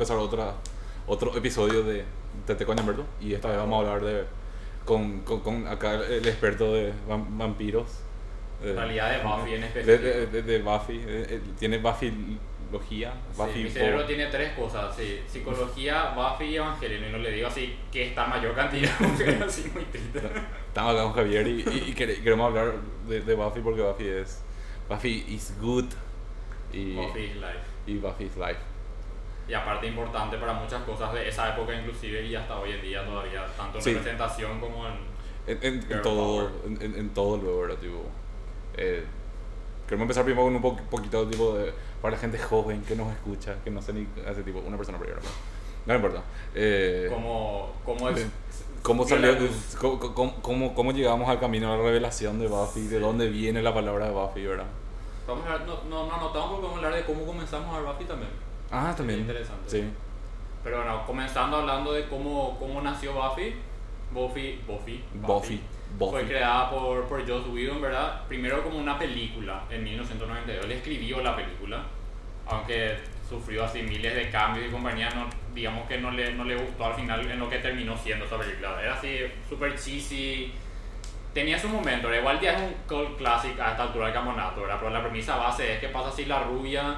empezar otra, otro episodio de Tete con y esta vez vamos a hablar de, con, con, con acá el experto de vam- vampiros. En realidad de Buffy en específico. de, de- de Buffy, eh, eh, tiene Buffy-logía, Sí, Buffy mi cerebro tiene tres cosas, sí. Psicología, Buffy y Evangelio. Y no le digo así que está mayor cantidad, así muy triste. Estamos acá con Javier y, y- y quere- queremos hablar de, de Buffy porque Buffy es. Buffy is good y Buffy is life. y Buffy is life. Y aparte importante para muchas cosas de esa época inclusive y hasta hoy en día todavía, tanto en Sí. representación como en... En, en- en todo, en, en- todo luego, ¿verdad? Tipo, eh, queremos empezar primero con un po- poquito tipo de. Para la gente joven que nos escucha, que no sé ni hace tipo una persona primero. No, no importa. Eh, Como, como es... de- ¿Cómo salió? cómo, cómo, cómo- cómo llegamos al camino a la revelación de Buffy? ¿De Sí. dónde viene la palabra de Buffy, verdad? Vamos a no, no, no porque vamos a hablar de cómo comenzamos a ver Buffy también. Ah, también. interesante. Sí. Pero bueno, comenzando hablando de cómo, cómo nació Buffy. Buffy, Buffy, Buffy. Fue Buffy. creada por, por Joss Whedon, ¿verdad? Primero como una película en 1992. Él escribió la película, aunque sufrió así miles de cambios y compañía, no, digamos que no le, no le gustó al final en lo que terminó siendo esa película. Era así súper cheesy. Tenía su momento, ¿verdad? igual ya es un cult classic a esta altura del campeonato, ¿verdad? Pero la premisa base es que pasa así la rubia,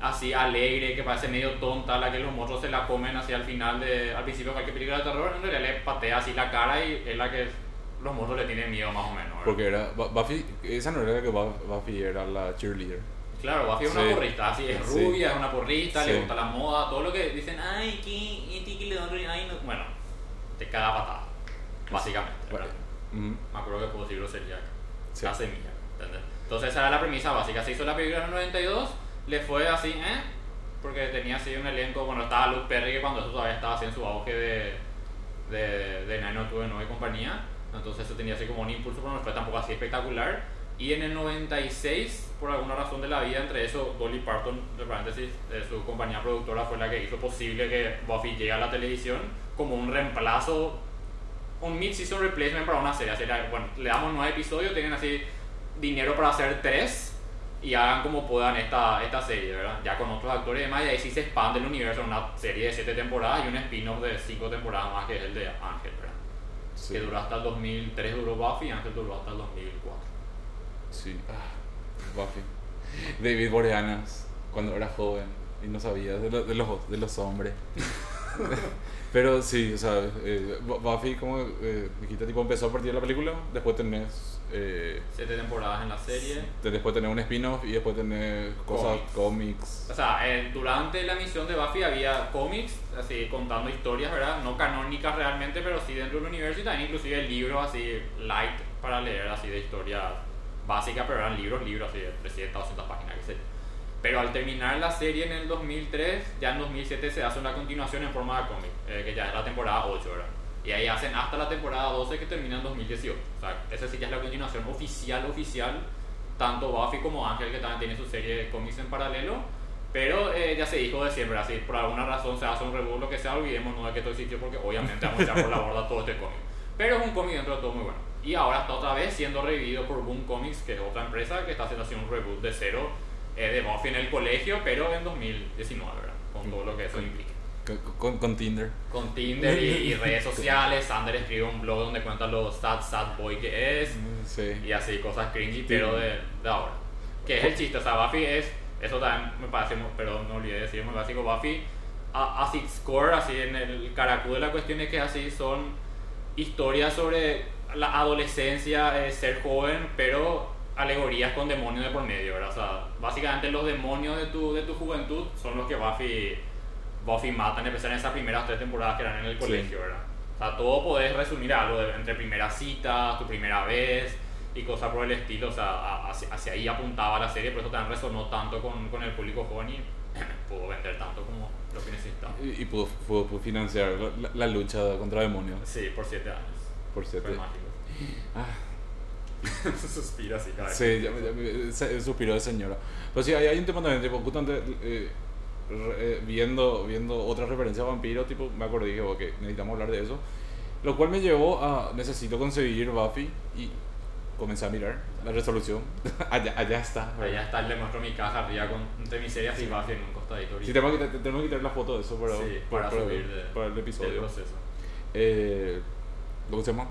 así alegre, que parece medio tonta, la que los monstruos se la comen así al final, de, al principio de cualquier película de terror, en realidad le patea así la cara y es la que los monstruos le tienen miedo más o menos. ¿verdad? Porque era. Bu- Buffy. Esa no era la que Bu- Buffy era la cheerleader. Claro, Buffy es una Sí. porrista, así es Sí. rubia, es una porrista, Sí. le gusta la moda, todo lo que dicen, ay, que, este que le dan, ay, no. Bueno, te caga patada, básicamente. ¿verdad? Me acuerdo que puedo decir grosería acá. Sí. La semilla, ¿entendés? Entonces esa era la premisa básica. Se hizo la película en el 92, le fue así, ¿eh? Porque tenía así un elenco, bueno, estaba Luke Perry que cuando eso todavía estaba así en su auge de, de, de 90210 y compañía. Entonces eso tenía así como un impulso, pero no fue tampoco así espectacular. Y en el 96, por alguna razón de la vida, entre eso, Dolly Parton, de paréntesis, de su compañía productora, fue la que hizo posible que Buffy llegue a la televisión como un reemplazo un mid-season replacement para una serie. Así bueno, le damos nueve episodios, tienen así dinero para hacer tres y hagan como puedan esta, esta serie, ¿verdad? Ya con otros actores y demás, y ahí sí se expande el universo en una serie de siete temporadas y un spin-off de cinco temporadas más que es el de Ángel, ¿verdad? Sí. Que duró hasta el 2003, duró Buffy y Ángel duró hasta el 2004. Sí. Ah, Buffy. David Boreanas, cuando era joven y no sabía de, lo- de los, de los hombres. Pero sí, o sea, eh, Bu- Buffy, como eh, dijiste, tipo, empezó a partir de la película, después tenés. Eh, Siete temporadas en la serie. de- después tenés un spin-off y después tenés cosas, Cómics. O sea, eh, durante la misión de Buffy había cómics, así contando historias, ¿verdad? No canónicas realmente, pero sí dentro del universo y también inclusive libros así light para leer, así de historia básica, pero eran libros, libros así de 300, 200 páginas, qué sé yo. Pero al terminar la serie en el 2003, ya en 2007 se hace una continuación en forma de cómic, eh, que ya es la temporada 8, ¿verdad? Y ahí hacen hasta la temporada 12 que termina en 2018. O sea, esa sí ya es la continuación oficial, oficial tanto Buffy como Ángel, que también tiene su serie de cómics en paralelo. Pero eh, ya se dijo de siempre, así por alguna razón se hace un reboot, lo que sea, olvidémonos de que todo existió porque obviamente vamos a echar por la borda todo este cómic. Pero es un cómic dentro de todo muy bueno. Y ahora está otra vez siendo revivido por Boom Comics, que es otra empresa que está haciendo así un reboot de cero eh, de Buffy en el colegio, pero en 2019, ¿verdad? Con todo lo que eso implica Con, con- Tinder. con Tinder y, y redes sociales. Sander escribe un blog donde cuenta lo sad, sad boy que es Sí. y así cosas cringy, pero de, de ahora. Que es el chiste, o sea, Buffy es, eso también me parece, pero no olvidé decir, muy básico, Buffy, a, a its core, así en el caracú de la cuestión es que así son historias sobre la adolescencia, eh, ser joven, pero alegorías con demonios de por medio, ¿verdad? O sea, básicamente los demonios de tu, de tu juventud son los que Buffy, Buffy mata, en especial en esas primeras tres temporadas que eran en el Sí. colegio, ¿verdad? O sea, todo podés resumir a algo de- entre primera cita, tu primera vez y cosas por el estilo, o sea, hacia, hacia ahí apuntaba la serie, por eso también resonó tanto con, con el público joven y pudo vender tanto como lo que necesitaba. Y, y pudo, pudo- pudo financiar la, la lucha contra demonios. Sí, por siete años. Por Fue cierto. mágico. Ah, Suspira así cada vez. Sí, ya, ya, suspiró de señora. Pero sí, hay, hay un tema también, tipo, justamente eh, eh, viendo, viendo otra referencia a vampiro, tipo, me acordé que ok, necesitamos hablar de eso. Lo cual me llevó a, necesito conseguir Buffy y comencé a mirar la resolución. allá, allá está. ¿verdad? Allá está, le muestro mi caja arriba con entre mis series y Buffy en un costadito. Sí, tenemos que, tenemos que quitar la foto de eso para, Sí, para, para para- subir de- para el del episodio. proceso. Eh, ¿Cómo se llama?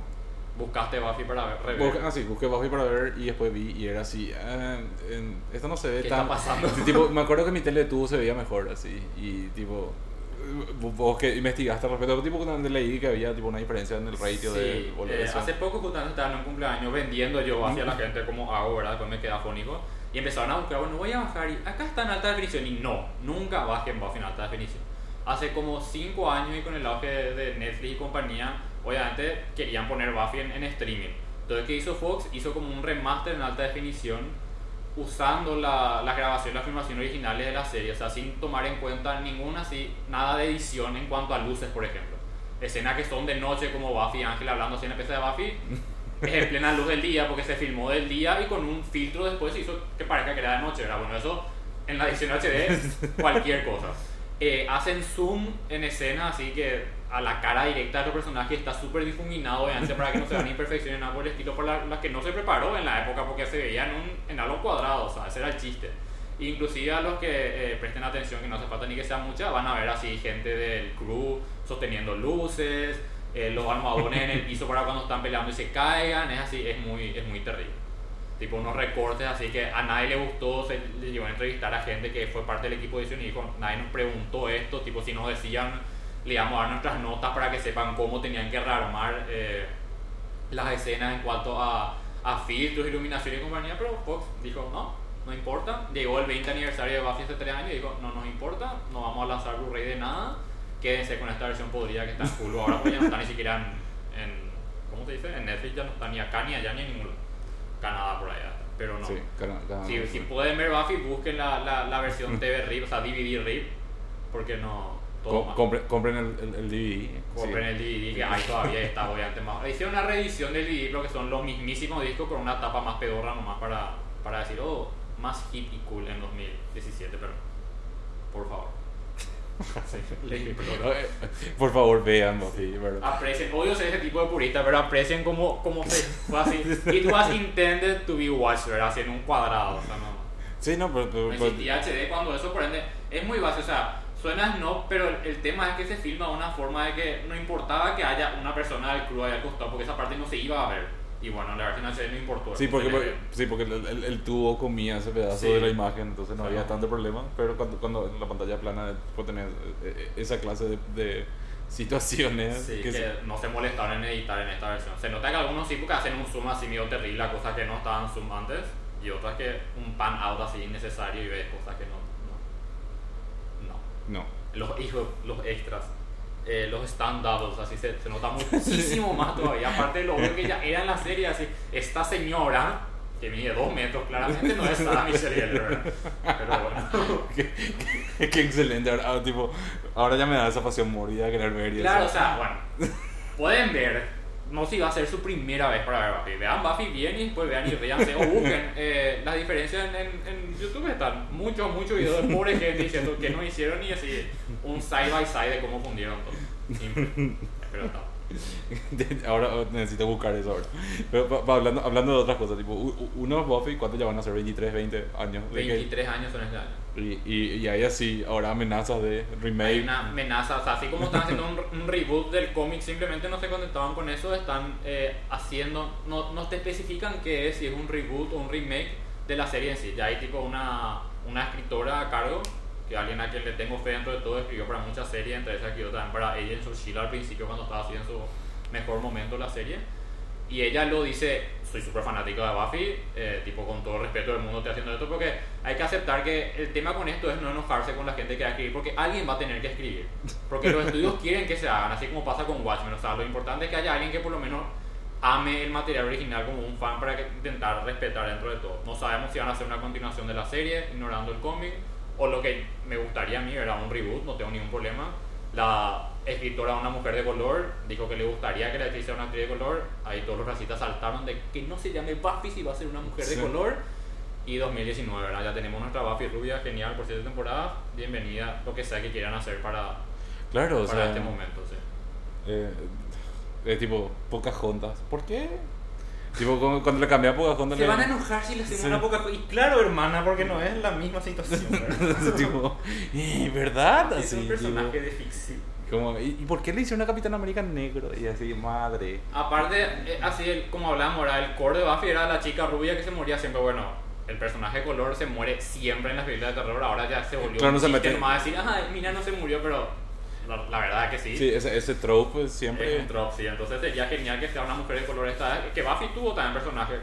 Buscaste Buffy para ver. Busqué, ah, sí, busqué Buffy para ver y después vi y era así. ah, en- esto no se ve ¿Qué tan. está pasando? Tipo, me acuerdo que mi tele de tubo se veía mejor así. Y tipo. Vos que investigaste al respecto, tipo cuando leí que había tipo una diferencia en el ratio de Sí, o eh, hace poco justamente estaba en un cumpleaños vendiendo yo hacia la gente como hago, ¿verdad? Después me quedé afónico y empezaron a buscar, bueno, voy a bajar y acá está en alta definición y no, nunca bajen Buffy en alta definición. Hace como 5 años y con el auge de de Netflix y compañía, obviamente querían poner Buffy en, en streaming. Entonces, ¿qué hizo Fox? Hizo como un remaster en alta definición usando la, las grabaciones, las filmaciones originales de la serie, o sea, sin tomar en cuenta ninguna, así, nada de edición en cuanto a luces, por ejemplo. Escenas que son de noche, como Buffy y Ángel hablando así en la pieza de Buffy, es en plena luz del día, porque se filmó del día y con un filtro después se hizo que parezca que era de noche, ¿verdad? Bueno, eso en la edición HD, cualquier cosa. Eh, hacen zoom en escenas así que a la cara directa de los personajes está súper difuminado obviamente para que no se vean imperfecciones nada por el estilo por la- las que no se preparó en la época porque se veía en, en algo cuadrado o sea ese era el chiste. Inclusive a los que eh, presten atención que no hace falta ni que sea mucha van a ver así gente del crew sosteniendo luces eh, los almohadones en el piso para cuando están peleando y se caigan es así es muy es muy terrible. Tipo unos recortes así que a nadie le gustó, se le llevó a entrevistar a gente que fue parte del equipo de edición y dijo, nadie nos preguntó esto, tipo si nos decían, le íbamos a dar nuestras notas para que sepan cómo tenían que rearmar eh, las escenas en cuanto a, a filtros, iluminación y compañía, pero Fox dijo, no, no importa, llegó el 20 aniversario de Buffy hace 3 años y dijo, no nos importa, no vamos a lanzar Blu-ray de nada, quédense con esta versión podría que está en Hulu ahora, porque ya no está ni siquiera en, en ¿cómo se dice? En Netflix ya no está ni acá ni allá ni en ningún. Canadá por allá, pero no. Sí, Si, si pueden ver Buffy, busquen la, la, la versión TV RIP, o sea, DVD RIP, porque no. Com- compre- compren el, el, el DVD. Compren sí. el DVD que hay todavía está obviamente más. Hicieron una reedición del DVD, pero que son los mismísimos discos con una tapa más pedorra nomás para, para decir, oh, más hip y cool en 2017, pero por favor. Sí. Eh, Por favor, vean ¿verdad? Aprecien, odio ser ese tipo de purista, pero aprecien como, como se fue así. It was intended to be watched, ¿verdad? Así en un cuadrado, o sea, no. Sí, no, pero, pero- pero- existía HD cuando eso, por ende, es muy básico, o sea, suena no, pero el, tema es que se filma de una forma de que no importaba que haya una persona del crew ahí al costado, porque esa parte no se iba a ver. Y bueno, la versión HD no importó. Sí, porque, sí, porque el, el- el tubo comía ese pedazo Sí. de la imagen, entonces no había tanto problema. Pero cuando, cuando en la pantalla plana puede tener eh, eh, esa clase de, de situaciones Sí, que que se- no se molestaron en editar en esta versión. Se nota que algunos sí porque hacen un zoom así medio terrible a cosas que no estaban zoom antes y otras que un pan out así innecesario y ves cosas que no. No. Los hijos, los extras, eh, los stand doubles, así se, se nota muchísimo más todavía. Aparte de lo obvio que ya era en la serie, así, esta señora, que mide dos metros, claramente no es Sarah Michelle Gellar. Pero bueno. qué, qué- qué excelente. Ahora, tipo, ahora ya me da esa pasión morbida de querer ver. y Claro, o sea, bueno, pueden ver, no si va a ser su primera vez para ver Buffy. Vean Buffy bien y después vean y ríanse o busquen. Eh, las diferencias en, en, en YouTube están muchos, muchos videos de pobre gente diciendo que no hicieron y así un side by side de cómo fundieron todo. Simple. Pero está. ahora necesito buscar eso ahora. Pero pa- pa- hablando, hablando de otras cosas, tipo, unos Buffy, ¿cuántos ya van a ser? 23, 20 años. de que- 23 años son este año. Y, y, y hay así, ahora amenazas de remake. Hay una amenaza, o sea, así como están haciendo un, un reboot del cómic, simplemente no se contentaban con eso, están eh, haciendo, no, no te especifican qué es, si es un reboot o un remake de la serie en sí. Ya hay tipo una, una escritora a cargo, que alguien a quien le tengo fe dentro de todo, escribió para muchas series, entre esas escribió también para Agents of Shield al principio cuando estaba en su mejor momento la serie. Y ella lo dice, soy súper fanático de Buffy, eh, tipo con todo el respeto del mundo estoy haciendo esto, porque hay que aceptar que el tema con esto es no enojarse con la gente que va a escribir, porque alguien va a tener que escribir. Porque los estudios quieren que se hagan, así como pasa con Watchmen. O sea, lo importante es que haya alguien que por lo menos ame el material original como un fan para intentar respetar dentro de todo. No sabemos si van a hacer una continuación de la serie, ignorando el cómic, o lo que me gustaría a mí era un reboot, no tengo ningún problema. La escritora, una mujer de color, dijo que le gustaría que la actriz sea una actriz de color. Ahí todos los racistas saltaron de que no se llame Buffy si va a ser una mujer de Sí. color. Y 2019, ¿verdad? Ya tenemos nuestra Buffy rubia, genial, por siete temporadas. Bienvenida, lo que sea que quieran hacer para, Claro, o para sea, este momento, sí. eh, es tipo, pocas juntas. ¿Por qué? Tipo, cuando le cambié a Pocahontas Se le- van a enojar si le hacemos Sí. una poca Y claro, hermana, porque no es la misma situación, ¿verdad? tipo, "Eh, ¿verdad? es un Así, personaje tipo, de ficción. como, ¿y, y por qué le hicieron a Capitán América negro? Y así, madre. Aparte, eh, así el- como hablábamos el core de Buffy era la chica rubia que se moría siempre. Bueno, el personaje de color se muere siempre en las películas de terror. Ahora ya se volvió Claro, no un se chiste mete- nomás decir, ah, mira, no se murió, pero la, la verdad que sí. Sí, ese, ese trope pues, Es siempre. un drop, sí. Entonces sería genial que sea una mujer de color esta. Que Buffy tuvo también personajes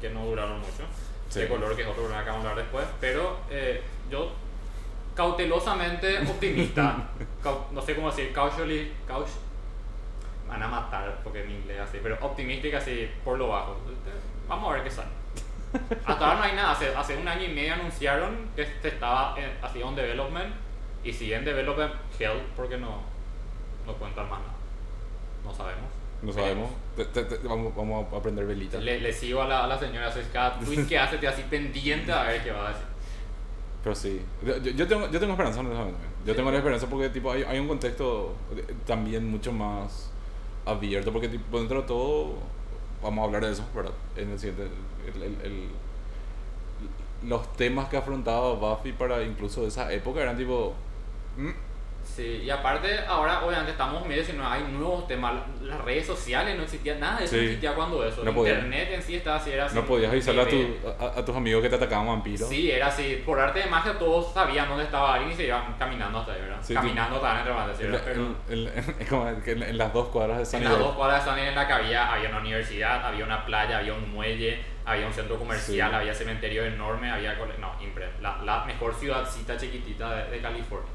que no duraron mucho. Sí. De color, que es otro problema que vamos a hablar después. Pero eh, yo, cautelosamente optimista. cau- no sé cómo decir, cautiously. Caut van a matar porque en inglés así. Pero optimística así por lo bajo. Vamos a ver qué sale. Hasta ahora no hay nada. Hace, hace un año y medio anunciaron que este estaba en, así on development. Y sigue en development hell porque no, no cuentan más nada. No sabemos. No sabemos. Te- te- te- vamos, vamos a aprender velita. Le, le sigo a la, a la señora, así, cada tweet que hace te así pendiente a ver qué va a decir. Pero sí, yo, yo- tengo, yo tengo esperanza también. Yo tengo la esperanza porque tipo, hay, hay un contexto también mucho más abierto, porque tipo, dentro de todo, vamos a hablar de eso, ¿verdad? En el siguiente, el- el- los temas que afrontaba Buffy para incluso esa época eran tipo... mm, Sí, y aparte, ahora obviamente estamos medio si no hay nuevos temas. Las redes sociales no existían, nada de eso Sí. no existía cuando eso. No podía. Internet en sí estaba así, era así. no podías avisarle a, tu, a, a tus amigos que te atacaban vampiros. Sí, era así. Por arte de magia todos sabían dónde estaba alguien y se iban caminando hasta ahí, ¿verdad? Sí, caminando también entre más, En, en- las dos cuadras de San en las dos cuadras de San en la que había, había una universidad, había una playa, había un muelle, había un centro comercial, había cementerio enorme, había... No, impre, la, la mejor ciudadcita chiquitita de, de California.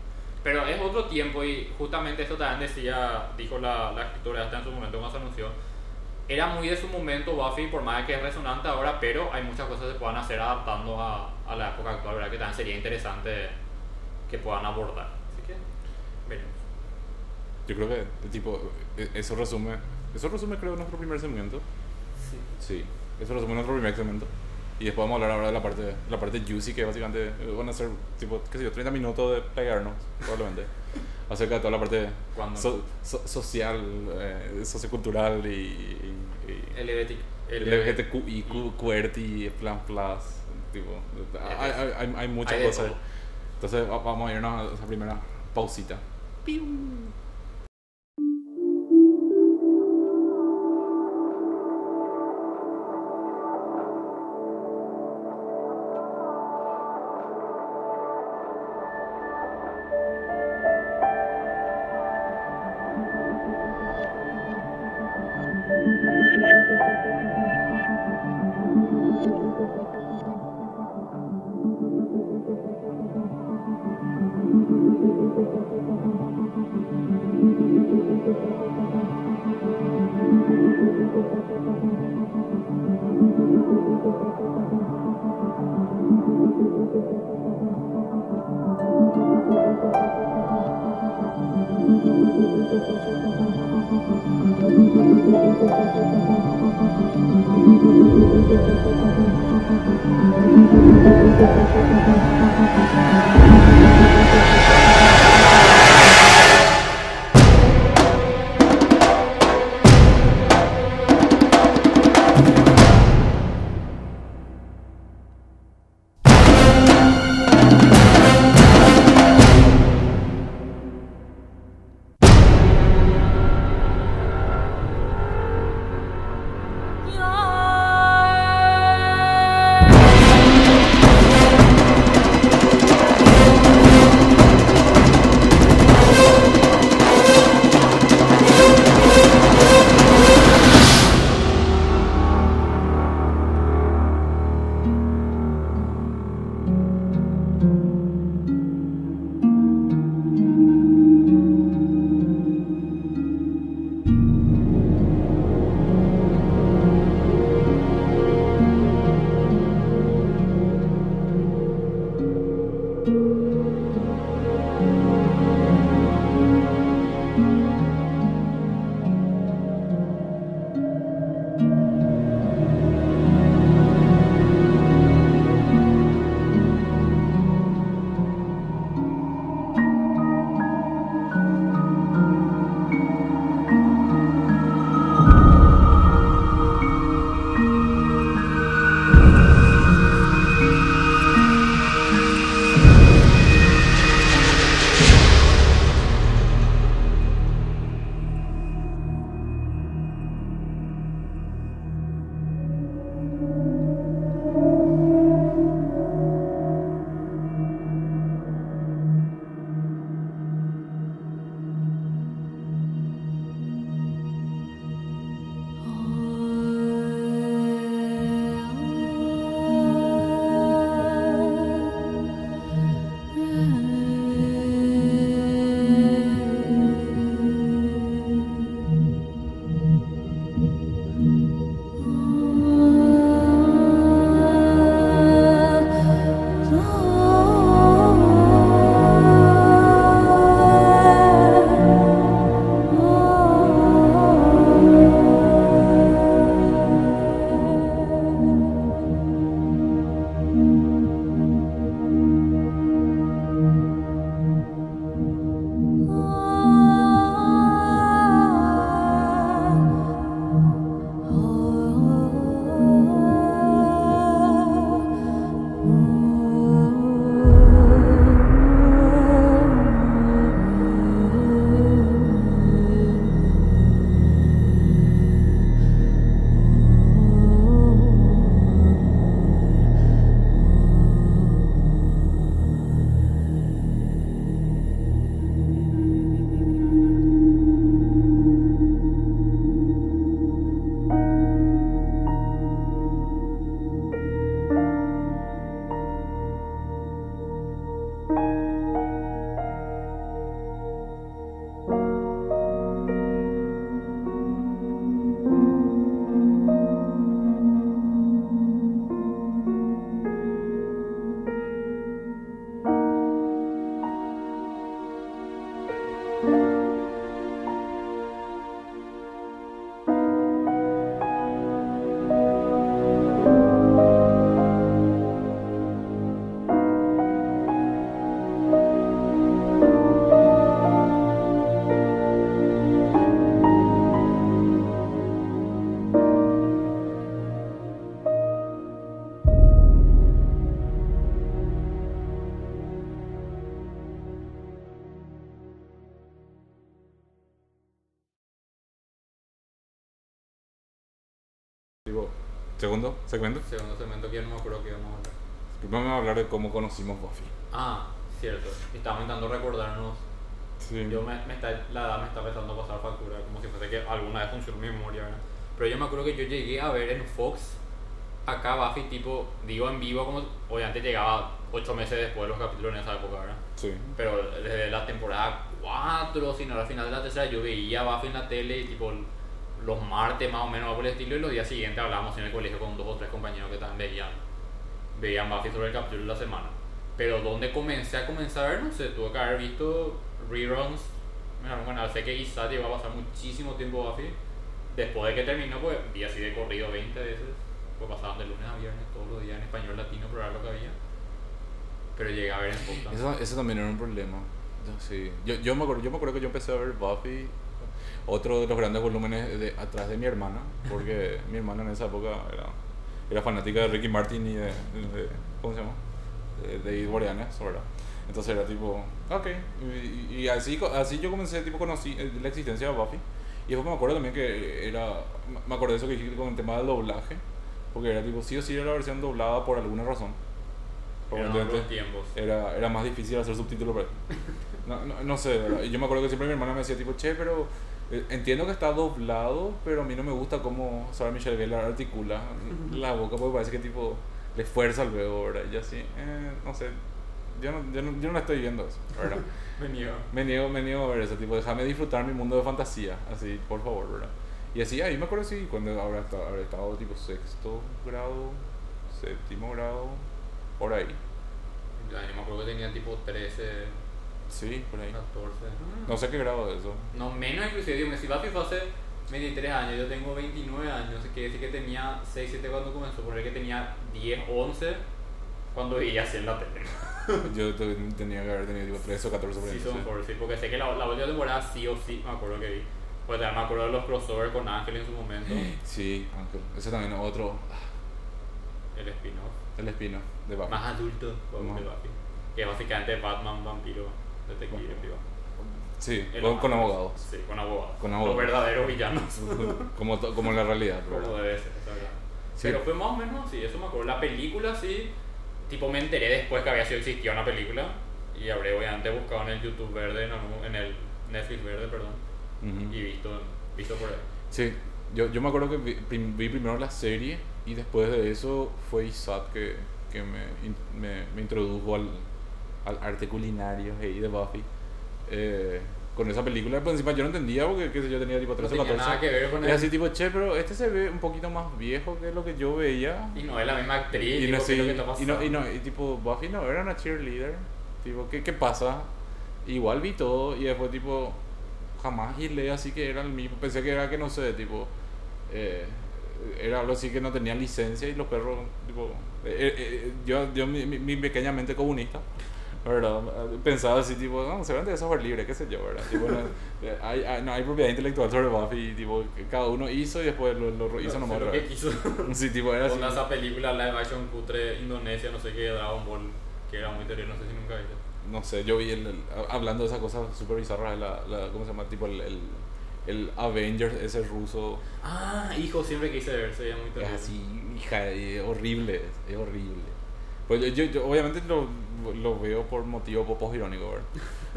Pero es otro tiempo y justamente esto también decía, dijo la, la escritora hasta en su momento cuando se anunció, era muy de su momento Buffy, por más que es resonante ahora, pero hay muchas cosas que se puedan hacer adaptando a, a la época actual, ¿verdad? Que también sería interesante que puedan abordar. Así que, veremos. Yo creo que, tipo, e- eso resume, eso resume creo nuestro primer segmento. Sí. Sí, eso resume nuestro primer segmento. Y después vamos a hablar ahora de la parte, la parte juicy, que básicamente van a ser, tipo, qué sé yo, 30 minutos de pegarnos, probablemente. acerca de toda la parte so- so- social, eh, sociocultural y, y, y LGBT. QWERTY, Plan Plus, tipo, hay, hay, hay, muchas cosas. Entonces va- vamos a irnos a esa primera pausita. Yeah. Segundo segmento. Segundo segmento que ya no me acuerdo que íbamos a hablar. Primero vamos a hablar de cómo conocimos Buffy. Ah, cierto. Estamos intentando recordarnos. Sí. Yo me, me está, la edad me está empezando a pasar factura, como si fuese que alguna vez funcionó mi memoria, ¿verdad? Pero yo me acuerdo que yo llegué a ver en Fox acá Buffy, tipo, digo en vivo, como obviamente llegaba ocho meses después de los capítulos en esa época, ¿verdad? Sí. Pero desde la temporada 4, sino al final de la tercera, yo veía Buffy en la tele y tipo los martes más o menos por el estilo y los días siguientes hablábamos en el colegio con dos o tres compañeros que también veían, veían Buffy sobre el capítulo de la semana. Pero donde comencé a comenzar a ver, no sé, tuve que haber visto reruns algún canal. Sé que quizás iba a pasar muchísimo tiempo Buffy. Después de que terminó, pues vi así de corrido 20 veces. Pues pasaban de lunes a viernes todos los días en español latino, pero era lo que había. Pero llegué a ver en. Eso, eso también era un problema. Sí. yo, yo, me acuerdo, yo me acuerdo que yo empecé a ver Buffy, otro de los grandes volúmenes de, atrás de mi hermana, porque mi hermana en esa época era, era fanática de Ricky Martin y de, de- ¿cómo se llama? De, de Boreanaz, ¿verdad? Entonces era tipo, ok. Y, y así, así yo comencé, tipo, conocí eh, la existencia de Buffy. Y después me acuerdo también que era, me acuerdo de eso que dijiste con el tema del doblaje, porque era tipo, sí o sí era la versión doblada por alguna razón. Era, era más difícil hacer subtítulos no, no, no sé, ¿verdad? Yo me acuerdo que siempre mi hermana me decía tipo, che, pero entiendo que está doblado, pero a mí no me gusta cómo Sarah Michelle Gellar articula la boca, porque parece que tipo le fuerza el verbo, ¿verdad? Y así, eh, no sé, yo no, yo, no, yo no la estoy viendo eso, ¿verdad? Venía. me, niego, me niego a ver eso, tipo, déjame disfrutar mi mundo de fantasía, así, por favor, ¿verdad? Y así, ahí me acuerdo, sí, cuando habrá estado, habrá estado tipo sexto grado, séptimo grado, por ahí. Ya, yo me acuerdo que tenía tipo 13, Sí, por ahí. 14. No sé qué grado de eso. No, menos inclusive, digo, si Buffy fue hace 23 años, yo tengo 29 años, quiere decir que tenía 6, 7 cuando comenzó, por ahí que tenía 10, 11 cuando veía así en la tele. Yo te- tenía que haber tenido tipo 13 o 14 por ahí. Season sí. 4, sí, porque sé que la, la última temporada sí o sí, me acuerdo que vi. Pues también me acuerdo de los crossovers con Ángel en su momento, Sí, Ángel. Ese también es otro. el spin-off. El espino de Buffy. Más adulto como Ajá. de Buffy. Que es básicamente Batman, vampiro, detective privado. Sí, con, con abogados. Sí, con abogados. Con abogados. Los verdaderos villanos. como, como en la realidad. Como debe ser. Sí. Pero fue más o menos así, eso me acuerdo. La película sí, tipo me enteré después que había sido existía una película y habré obviamente buscado en el YouTube verde, en, el Netflix verde, perdón, Ujú. y visto, visto por ahí. Sí, yo, yo me acuerdo que vi, vi primero la serie y después de eso fue Isaac que, que me, me, me introdujo al, al arte culinario ahí de Buffy. Eh, con esa película, pues encima yo no entendía porque qué sé yo tenía tipo No 13 o tenía 14. nada que ver con Era él. así tipo, che, pero este se ve un poquito más viejo que lo que yo veía. Y no es la misma actriz, Y tipo, no, ¿qué es lo sí, que está y pasando? no, y no, y tipo, Buffy no era una cheerleader. Tipo, ¿qué, qué pasa? Igual vi todo y después, tipo, jamás hilé así que era el mismo. Pensé que era que no sé, tipo, eh, era algo así que no tenía licencia y los perros, tipo, eh, eh, yo, yo mi, mi- mi pequeña mente comunista. ¿Verdad? Pensaba así, tipo, no, se vende de software libre, qué sé yo, ¿verdad? Tipo, no, eh, hay, hay- no hay propiedad intelectual sobre Buffy, tipo, cada uno hizo y después lo, lo hizo No nomás lo que quiso. Sí, tipo, era así. Con esa película live action cutre Indonesia, no sé qué, Dragon Ball, que era muy terrible, no sé si nunca viste. no sé, yo vi el, el- hablando de esas cosas súper bizarras, la, la, ¿cómo se llama? Tipo el, el, el Avengers, ese ruso, Ah, hijo, siempre quise ver, se veía muy es terrible. así, hija, es horrible, es, es horrible. Pues yo, yo, yo obviamente lo, lo veo por motivo popos irónico, ¿verdad?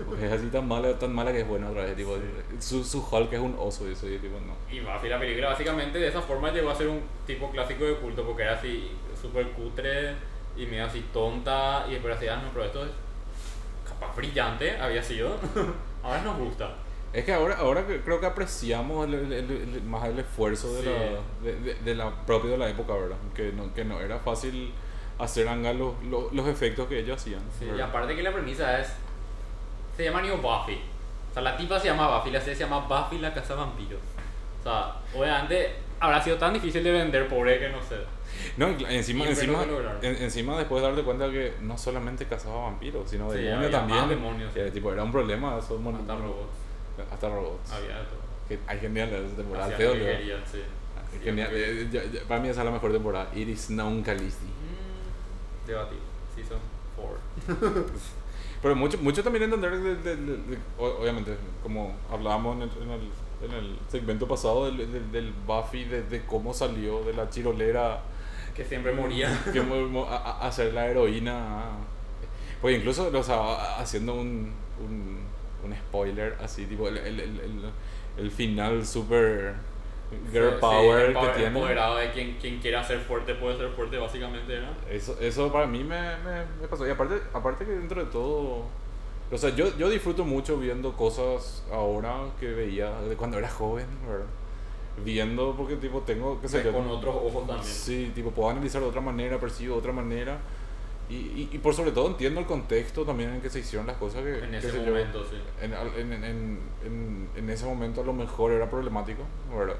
Porque es así tan mala, tan mala que es buena otra vez, tipo, su, su Hulk es un oso y eso, y tipo, no. Y Buffy la película básicamente de esa forma llegó a ser un tipo clásico de culto porque era así súper cutre y medio así tonta y después así, ah no, pero esto es capaz brillante, había sido. Ahora nos gusta. Es que ahora, ahora creo que apreciamos el, el- el- más el esfuerzo de, Sí. la, de, de- de la propio de la época, ¿verdad? Que no, que no era fácil hacer anga los, los, los efectos que ellos hacían. Sí, y aparte que la premisa es, se llama New Buffy. O sea, la tipa se llama Buffy, la serie se llama Buffy la Casa Vampiros. O sea, obviamente habrá sido tan difícil de vender, pobre, que no sé. No, encima, encima, lo en- encima después darte cuenta que no solamente cazaba vampiros, sino Sí, demonios también. demonios. Tipo, era un problema. Esos Hasta robots. Hasta robots. Había de todo. Que hay genial esa temporada. Feo, lo sí. Genial. Eh, para mí esa es la mejor temporada. It is known Calisti. Debatible. Season 4. Pero mucho, mucho también entender, de- obviamente, como hablábamos en el, en el, en el segmento pasado del, del, del Buffy, de, cómo salió de la chirolera Que siempre moría. que a, a- ser la heroína. Pues incluso, o sea, haciendo un, un, un spoiler así, tipo, el, el, el, el, el final super girl Sí, power el que tiene. empoderado de quien, quien quiera ser fuerte puede ser fuerte, básicamente, ¿no? Eso, eso para mí me, me, me pasó. Y aparte, aparte que dentro de todo... O sea, yo, yo disfruto mucho viendo cosas ahora que veía de cuando era joven, ¿verdad? Viendo porque tipo tengo, qué sé yo. con otros ojos también. Sí, tipo puedo analizar de otra manera, percibo de otra manera. Y, y, y por sobre todo entiendo el contexto también en que se hicieron las cosas que... En ese sé yo, momento, sí. en, en, en, en, en ese momento a lo mejor era problemático, ¿verdad?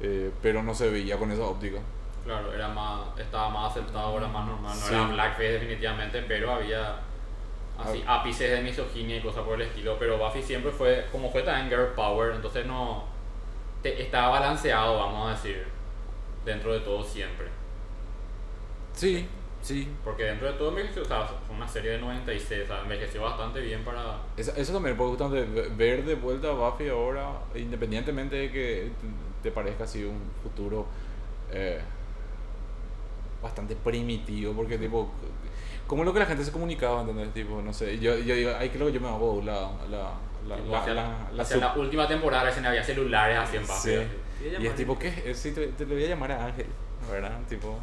Eh, pero no se veía con esa óptica. Claro, era más, estaba más aceptado, era más normal. No Sí. era blackface definitivamente, pero había así ápices de misoginia y cosas por el estilo. Pero Buffy siempre fue, como fue también girl power, entonces no te- estaba balanceado, vamos a decir, dentro de todo siempre. Sí, sí. Porque dentro de todo envejeció, o sea, fue una serie de 96, o sea, envejeció bastante bien para... Eso, eso también, porque justamente ve- ver de vuelta a Buffy ahora, independientemente de que te parezca así un futuro eh, bastante primitivo, porque tipo, como lo que la gente se comunicaba, ¿entendés? Tipo, no sé, yo, yo digo, ay, creo que yo me hago la, la, la, la, hacia, la, la hacia la última temporada recién había celulares así en Buffy. Sí. Y es tipo, ¿qué? Eh, Sí, te, te le voy a llamar a Ángel, ¿verdad? Tipo,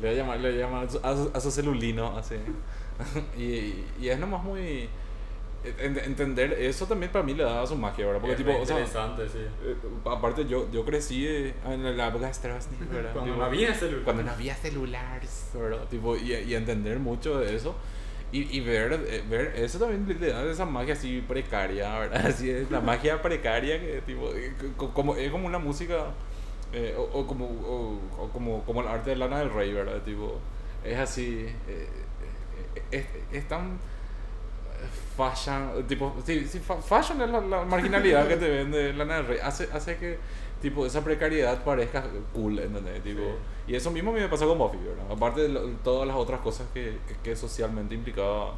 le llamar, le voy a, llamar a, su, a su celulino, así. y, y es nomás muy... en- entender eso también para mí le da su magia, ¿verdad? Porque Es tipo, o sea, sí. eh, aparte yo, yo crecí en la época de Strasny, ¿verdad? Cuando Tipo, no había celular. cuando no había celulares, ¿verdad? Tipo, y, y entender mucho de eso. Y, y ver, eh, ver eso también le- da esa magia así precaria, ¿verdad? Así es, la magia precaria que tipo, eh, co- como, es como una música, eh, o, o como, o, o como, como el arte de Lana del Rey, ¿verdad? Tipo, es así, eh, eh, es, es tan fashion, tipo, sí, sí, fa- fashion es la, la marginalidad que te vende Lana del Rey, hace, hace que tipo esa precariedad parezca cool, ¿entendés? Tipo, Y eso mismo a mí me pasó con Buffy, ¿verdad? Aparte de lo- todas las otras cosas que, que, que socialmente implicaba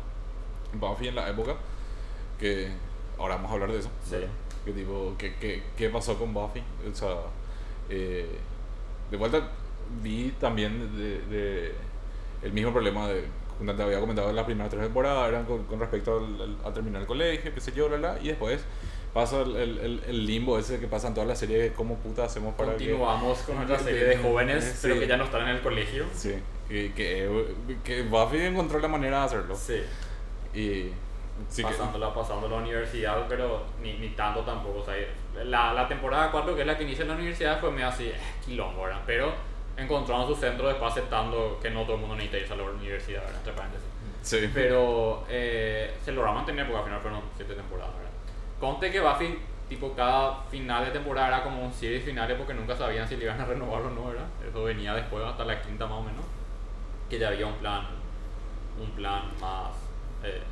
Buffy en la época, que ahora vamos a hablar de eso, Sí. Que tipo, ¿qué, qué, qué pasó con Buffy? O sea, eh, de vuelta vi también de, de el mismo problema de como te había comentado en las primeras tres temporadas eran con, con respecto al, al- a terminar el colegio, qué sé yo, bla, bla, y después pasa el, el, el- limbo ese que pasa en toda la serie de cómo puta hacemos para que... Continuamos con nuestra serie de jóvenes, Sí. pero que ya no están en el colegio. Sí, que, que, que Buffy encontró la manera de hacerlo. Sí, Y sí que- pasándola, pasando la universidad, pero ni, ni tanto tampoco. O sea, la, la temporada 4, que es la que inicia en la universidad, fue medio así, eh, quilombo, ¿verdad? Pero encontraron su centro después aceptando que no todo el mundo necesita irse a la universidad, ¿verdad? Entre paréntesis. sí. Pero eh, se logró mantener porque al final fueron 7 temporadas, ¿verdad? Conte que Buffy, tipo, cada final de temporada era como un series finales porque nunca sabían si le iban a renovar o no, ¿verdad? Eso venía después hasta la quinta más o menos. Que ya había un plan, un plan más... eh,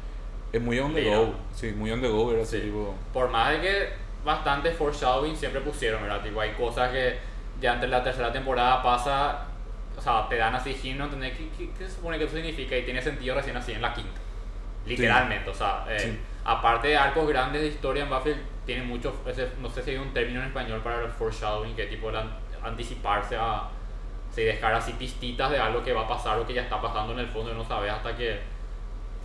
es muy on the go. Sí, muy on the go, era así, Sí. tipo... por más de que bastante foreshadowing siempre pusieron, ¿verdad? Tipo, hay cosas que ya entre la tercera temporada pasa, o sea, te dan así himno, ¿entendés? ¿Qué, qué, qué se supone que eso significa? Y tiene sentido recién así en la quinta. Literalmente, o sea, eh, Sí. aparte de arcos grandes de historia en Buffy, tiene mucho, ese- no sé si hay un término en español para el foreshadowing, que tipo el an- anticiparse a, sí, dejar así pistitas de algo que va a pasar o que ya está pasando en el fondo y no sabes hasta que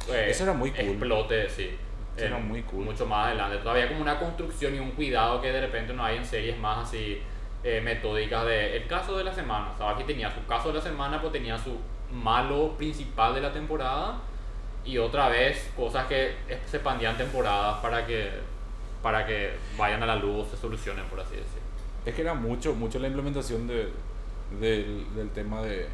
eh, Eso era muy cool. explote, sí. Era en- muy cool. Mucho más adelante. Todavía como una construcción y un cuidado que de repente no hay en series más así eh, metódicas de el caso de la semana. O aquí tenía su caso de la semana, pues tenía su malo principal de la temporada y otra vez cosas que se expandían temporadas para que para que vayan a la luz, se solucionen, por así decir. Es que era mucho, mucho la implementación de, del, del tema de...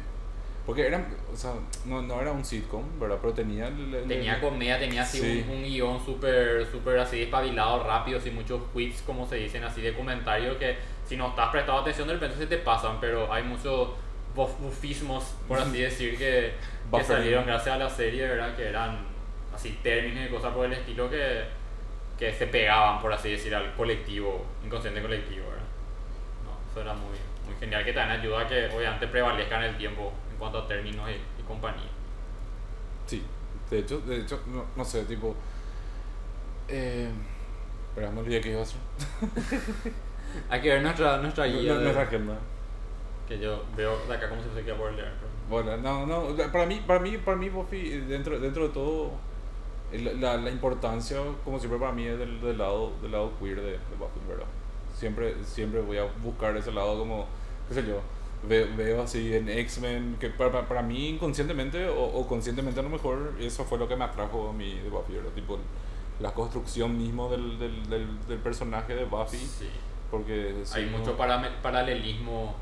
Porque era, o sea, no, no era un sitcom, ¿verdad? Pero tenía... el- el- Tenía comedia, tenía así Sí. un, un guion súper súper así espabilado, rápido, así muchos quips, como se dicen, así de comentarios que si no estás prestado atención de repente se te pasan, pero hay muchos buf- bufismos, por así decir, que, que salieron gracias a la serie, ¿verdad? Que eran así términos y cosas por el estilo que, que se pegaban, por así decir, al colectivo, inconsciente colectivo, ¿verdad? No, eso era muy, muy genial, que también ayuda a que obviamente prevalezca en el tiempo cuanto a términos y, y compañía. Sí, De hecho, de hecho no, no sé, tipo. Eh, espera, me olvidé que iba a hacer. Hay que ver nuestra, nuestra guía. No, nuestra agenda. Que yo veo de acá como si se queda por leer. pero- Bueno, no, no, para mí, para mí, para mí, Buffy, dentro, dentro de todo, la, la importancia, como siempre para mí, es del, del lado, del lado queer de, de Buffy, ¿verdad? Siempre, siempre voy a buscar ese lado como, qué sé yo, veo, veo así en X-Men, que para, para- mí inconscientemente o, o conscientemente a lo mejor, eso fue lo que me atrajo a mí de Buffy, ¿verdad? Tipo, la construcción mismo del, del, del, del personaje de Buffy, Sí. porque... Hay mucho paralelismo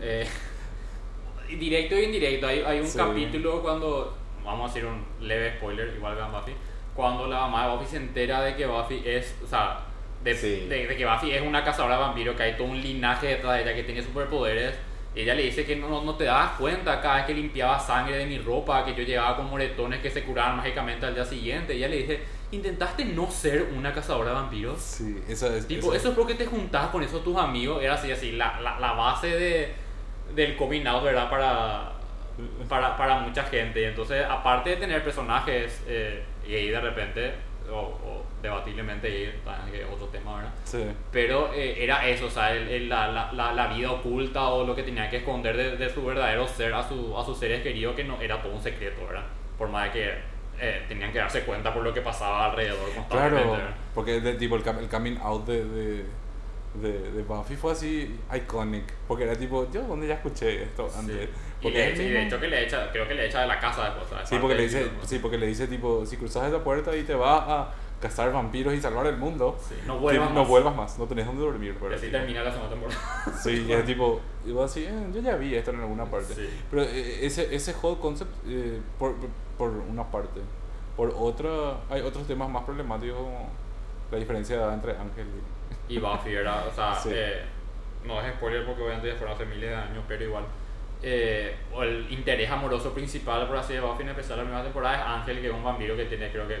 eh, directo e indirecto. Hay, hay un Sí. capítulo cuando, vamos a hacer un leve spoiler, igual vean Buffy, cuando la mamá de Buffy se entera de que Buffy es, o sea, de, Sí. de- de que Buffy es una cazadora de vampiros, que hay todo un linaje detrás de ella que tiene superpoderes. Ella le dice que no, no te das cuenta cada vez que limpiaba sangre de mi ropa, que yo llegaba con moretones que se curaban mágicamente al día siguiente. Ella le dice, ¿intentaste no ser una cazadora de vampiros? Sí, esa es... Tipo, esa- eso es porque te juntás con esos tus amigos, era así, así, la, la, la base de, del coming out, ¿verdad? Para, para, para mucha gente. Y entonces, aparte de tener personajes, eh, y ahí de repente, o, o debatiblemente, también que es otro tema, ¿verdad? Sí. Pero eh, era eso, o sea, el- el- la, la, la, vida oculta o lo que tenía que esconder de, de su verdadero ser a, su, a sus seres queridos, que no era todo un secreto, ¿verdad? Por más de que eh, tenían que darse cuenta por lo que pasaba alrededor constantemente. Claro, ¿verdad? porque de, tipo el, el coming out de, de, de, de Buffy fue así iconic, porque era tipo, yo donde ya escuché esto Sí. Y, le y de hecho que le echa, creo que le echa de la casa después. ¿sabes? sí, porque le dice, ¿no? sí, porque le dice tipo, si cruzas esa puerta y te vas a cazar vampiros y salvar el mundo, Sí, no vuelvas tipo, no más. vuelvas más, no tenés donde dormir. Y pero así tipo, termina la segunda temporada. Sí, y es tipo, y así, "Eh, yo ya vi esto en alguna parte. Sí. Pero eh, ese, ese whole concept, eh, por, por una parte. Por otra, hay otros temas más problemáticos como la diferencia entre Ángel y... Y Buffy, ¿verdad? O sea, eh, no es spoiler porque obviamente ya fueron hace miles de años, pero igual. Eh, o el interés amoroso principal, por así de Buffy, en especial la primera temporada, es Ángel, que es un vampiro que tiene, creo que,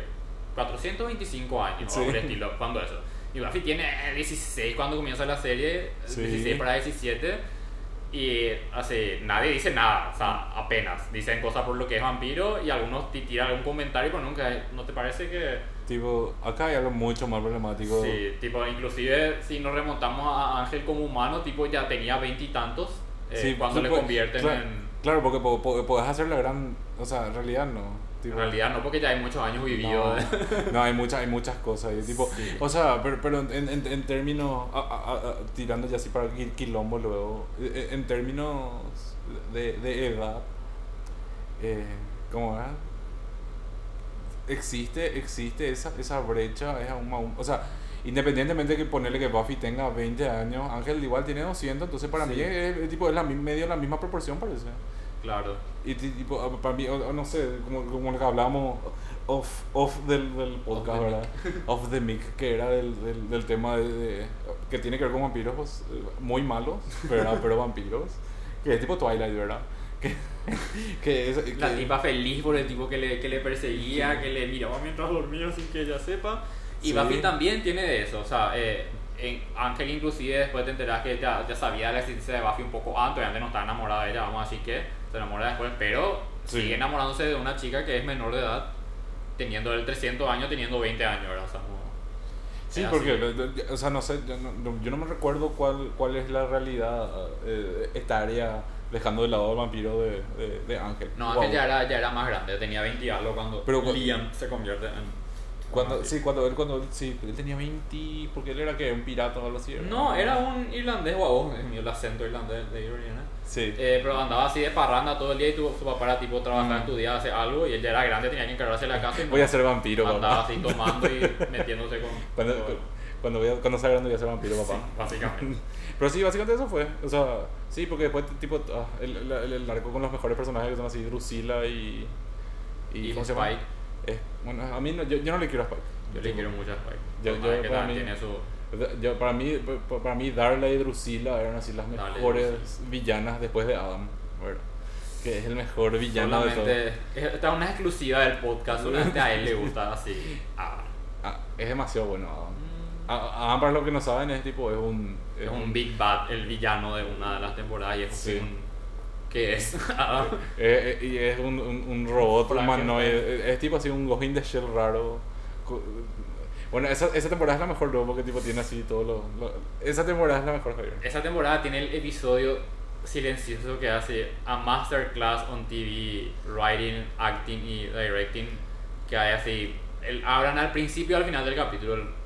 425 años, Sí. o por el estilo, cuando eso. Y Buffy tiene eh, 16 cuando comienza la serie, Sí. 16 para 17. Y así, nadie dice nada, o sea, apenas. Dicen cosas por lo que es vampiro y algunos ti- tiran algún comentario, pero nunca. ¿No te parece que.? Tipo, acá hay algo mucho más problemático. Sí, tipo, inclusive si nos remontamos a Ángel como humano, tipo, ya tenía veintitantos eh, Sí, cuando le pues, convierten claro, en. Claro, porque po- po- podés hacer la gran... O sea, en realidad no. En realidad no, porque ya hay muchos años vividos. No, no, hay, muchas hay muchas cosas. y tipo, Sí. O sea, pero, pero en, en, en términos, a- a- a- tirando ya así para qui- quilombo luego, eh, en términos de, de edad, eh, ¿cómo es? Existe, existe esa, esa brecha, es aún o sea, independientemente de que ponerle que Buffy tenga 20 años, Ángel igual tiene 200, entonces para Sí. mí es, es tipo, es la, medio la misma proporción parece. claro. Y ti- tipo, ah, para mí, o- no sé, como, como que hablábamos off, off del, del podcast, the ¿verdad? off the mic, que era del, del, del tema de, de- que tiene que ver con vampiros eh, muy malos, ¿verdad? pero vampiros, que es tipo Twilight, ¿verdad? Que, que es... La que- tipa feliz por el tipo que le, que le perseguía, que le miraba mientras dormía sin que ella sepa. Y Sí. Buffy también tiene de eso, o sea, eh, Ángel inclusive después te enteras que ya, ya sabía la existencia de Buffy un poco antes, antes no estaba enamorada de ella, vamos a decir que se enamora después, pero Sí. sigue enamorándose de una chica que es menor de edad, teniendo el 300 años, teniendo 20 años, ¿verdad? O sea, no- Sí, porque, así. o sea, no sé, yo no, yo no me recuerdo cuál, cuál es la realidad eh, etaria, dejando de lado el vampiro de, de, de Ángel. No, Wow. Ángel ya era, ya era más grande, tenía 20 y algo cuando Pero Liam se convierte en... Cuando, sí, cuando él, cuando él, sí, él tenía 20, porque él era que un pirata o algo así. ¿verdad? No, era un irlandés guau, es mío el acento irlandés de Ironiana. Sí. Eh, pero andaba así de parranda todo el día y tu, su papá era tipo trabajaba, Mm. estudiaba, hacer algo y él ya era grande, tenía que encargarse de la casa y Voy a ser vampiro, andaba papá. así tomando y metiéndose con... Cuando, con- cuando, voy a- cuando sea grande voy a ser vampiro, Sí, papá. básicamente. Pero sí, básicamente eso fue. O sea, sí, porque después, tipo, ah, el, el, el arco con los mejores personajes que son así, Drusilla y. Y ¿Cómo se llama? Es- bueno, a mí no, yo, yo no le quiero a Spike. Yo le quiero mucho a Spike. Yo- yo que para también mí- tiene su... Yo, para, mí, pa- para mí, Darla y Drusilla eran así las mejores villanas después de Adam. ¿verdad? Que es el mejor villano de todo. Solamente... Esta es una exclusiva del podcast, solamente a él le gusta así. Ah, Ah, es demasiado bueno Adam. A- Adam, para los que no saben, es tipo, es un. es un Big Bad, el villano de una de las temporadas y es Sí. un... ¿Qué es? Adam. Eh, eh, y es un, un, un robot humanoide. Es, es tipo así un Ghost in the Shell raro. Bueno, esa, esa temporada es la mejor luego porque tipo tiene así todo lo, lo- Esa temporada es la mejor, Javier. Esa temporada tiene el episodio silencioso que hace a masterclass on TV, writing, acting y directing, que hay así, el, hablan al principio y al final del capítulo.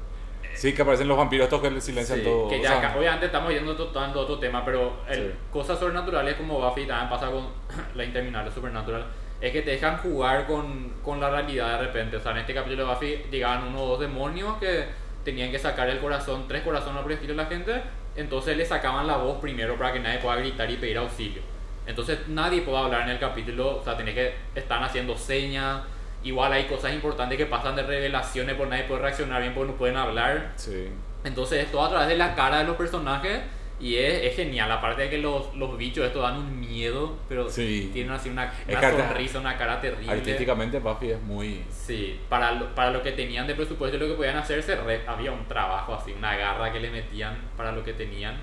Sí, que aparecen los vampiros estos que le silencian Sí, todo. que o ya sea, obviamente estamos yendo tocando otro tema, pero el- Sí. cosas sobrenaturales como Buffy también pasa con la interminable Supernatural, es que te dejan jugar con, con la realidad de repente. O sea, en este capítulo de Buffy llegaban unos dos demonios que tenían que sacar el corazón, tres corazones por el estilo de la gente, entonces le sacaban la voz primero para que nadie pueda gritar y pedir auxilio. Entonces nadie puede hablar en el capítulo, o sea, tenés que están haciendo señas. Igual hay cosas importantes que pasan de revelaciones, por nadie puede reaccionar bien porque no pueden hablar. Sí. Entonces es todo a través de la cara de los personajes y es, es genial. Aparte de que los, los bichos estos dan un miedo, pero Sí. tienen así una, una sonrisa, una cara terrible. Artísticamente Buffy es muy... Sí, para lo, para lo que tenían de presupuesto y lo que podían hacerse, re- había un trabajo así, una garra que le metían para lo que tenían,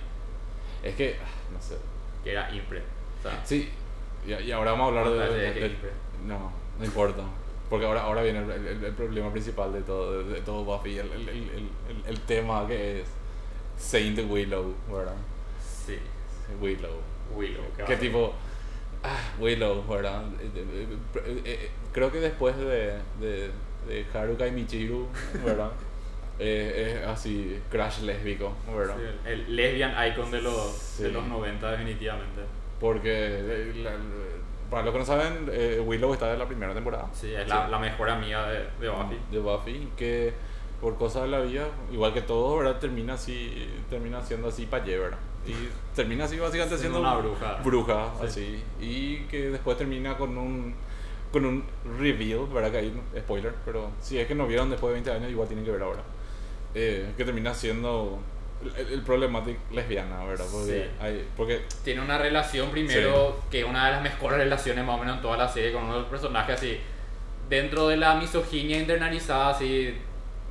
Es que... ah, No sé. que era impre. O sea, Sí. Y, y ahora vamos a hablar de... de- de- impre. no, no importa. Porque ahora, ahora viene el, el- el problema principal de todo, de, de todo Buffy, el, el, el, el- el tema que es Saint Willow, ¿verdad? sí, Willow. Willow. que va ¿Qué a ser- tipo? Ah, Willow, ¿verdad? Eh, eh, eh, Creo que después de, de, de Haruka y Michiru, ¿verdad? Eh, es así, crash lésbico, ¿verdad? Sí, el, lesbian icon de los, Sí. de los 90 definitivamente. Porque, la- para los que no saben, eh, Willow está de la primera temporada. Sí, es La, la mejor amiga de, de Buffy. de Buffy, que por cosas de la vida, igual que todo, ¿verdad? Termina así, termina siendo así payé, ¿verdad? Y termina así básicamente Siendo siendo una bruja. bruja, Sí. así. Y que después termina con un con un reveal, ¿verdad? Que hay spoiler, pero si es que no vieron después de 20 años, igual tienen que ver ahora. Eh, que termina siendo el, el problematic lesbiana, ¿verdad? Porque, Sí. hay, porque tiene una relación primero que es una de las mejores relaciones más o menos en toda la serie con uno de los personajes así dentro de la misoginia internalizada así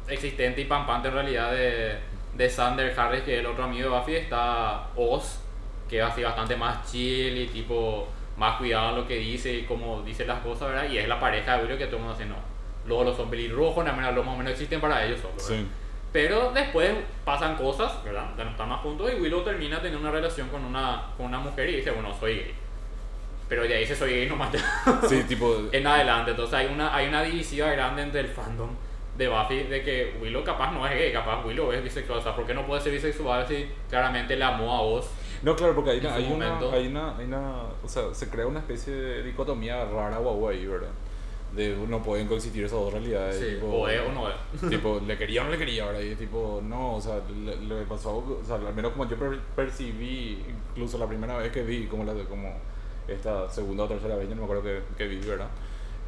existente y pampante en realidad de, de Sander Harris que es el otro amigo de Buffy está Oz que es así bastante más chill y tipo más cuidado en lo que dice y cómo dice las cosas ¿verdad? y es la pareja de Willow que todo el mundo dice no luego los son pelirrojos nada menos, los más o menos existen para ellos solo ¿verdad? sí, Pero después pasan cosas, ¿verdad? Ya no están más juntos y Willow termina teniendo una relación con una, con una mujer y dice, bueno, soy gay. Pero ahí dice soy gay nomás sí, tipo en adelante. Entonces hay una, hay una divisiva grande entre el fandom de Buffy de que Willow capaz no es gay, capaz Willow es bisexual. O sea, ¿por qué no puede ser bisexual si claramente le amó a vos? No, claro, porque hay, una, hay, una, hay, una, hay una, o sea, se crea una especie de dicotomía rara guau ahí, ¿verdad? De no pueden coexistir esas dos realidades. Sí, tipo, o es o no es. tipo, le quería o no le quería, ¿verdad? Y tipo, no, o sea, le, le pasó, o sea, al menos como yo per- percibí, incluso la primera vez que vi, como, la, como esta segunda o tercera vez, ya no me acuerdo que, que vi, ¿verdad?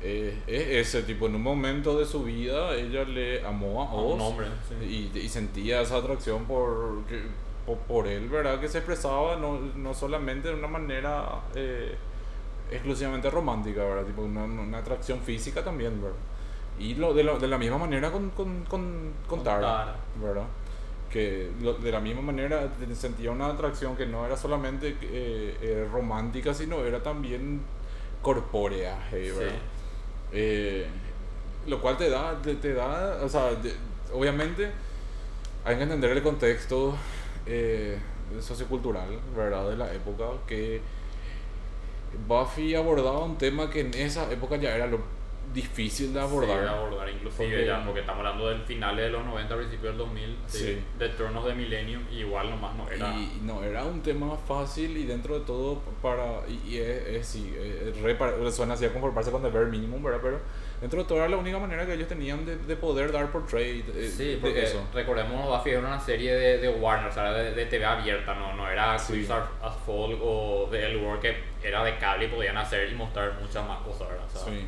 Eh, es ese tipo, en un momento de su vida, ella le amó a A un Oz hombre. sí. y, y sentía esa atracción por, que- por, por él, ¿verdad? Que se expresaba no, no solamente de una manera eh, exclusivamente romántica, ¿verdad? Tipo una, una atracción física también, ¿verdad? Y lo, de, lo- de la misma manera con, con, con, con Tara, Tara. ¿verdad? Que lo- de la misma manera sentía una atracción que no era solamente eh, eh, romántica, sino era también corpórea, Sí. ¿verdad? Eh, lo cual te da, te, te da, o sea, de- obviamente hay que entender el contexto eh, sociocultural, ¿verdad? De la época, que Buffy abordaba un tema que en esa época ya era lo difícil de abordar. Sí, de abordar, inclusive Porque- ya, porque estamos hablando del finales de los 90, principios del 2000, sí, Sí. de of the Millennium, y igual nomás no era... Y no, era un tema fácil y dentro de todo para... Y, y es, es- sí, es re suena así a conformarse con el bare minimum, ¿verdad? Pero dentro de todo era la única manera que ellos tenían de, de poder dar portray eh, Sí, de porque eso. recordemos Buffy era una serie de, de Warner, o sea, de, de TV abierta, no, no era Sí. Queers as Folk o de El World que era de cable y podían hacer y mostrar muchas más cosas, ¿verdad? O sea, Sí.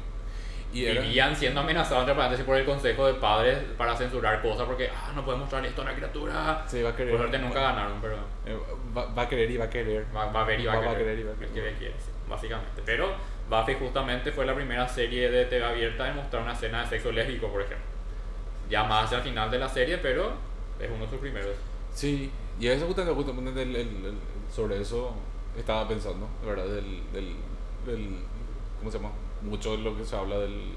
Y era... Vivían siendo amenazados entre paréntesis por el consejo de padres para censurar cosas porque ah, no pueden mostrar esto a una criatura. Sí, va a querer... Por suerte nunca ganaron, pero eh, va, va a querer y va a querer. va, va a ver y va, Va- va a a querer. querer y va a querer. sí, básicamente. Pero Buffy justamente fue la primera serie de TV abierta en mostrar una escena de sexo lésbico, por ejemplo. Ya más hacia el final de la serie, pero es uno de sus primeros. Sí, y eso justamente, justamente el- el- el- sobre eso estaba pensando, ¿verdad? Del, del, del, ¿Cómo se llama? Mucho de lo que se habla del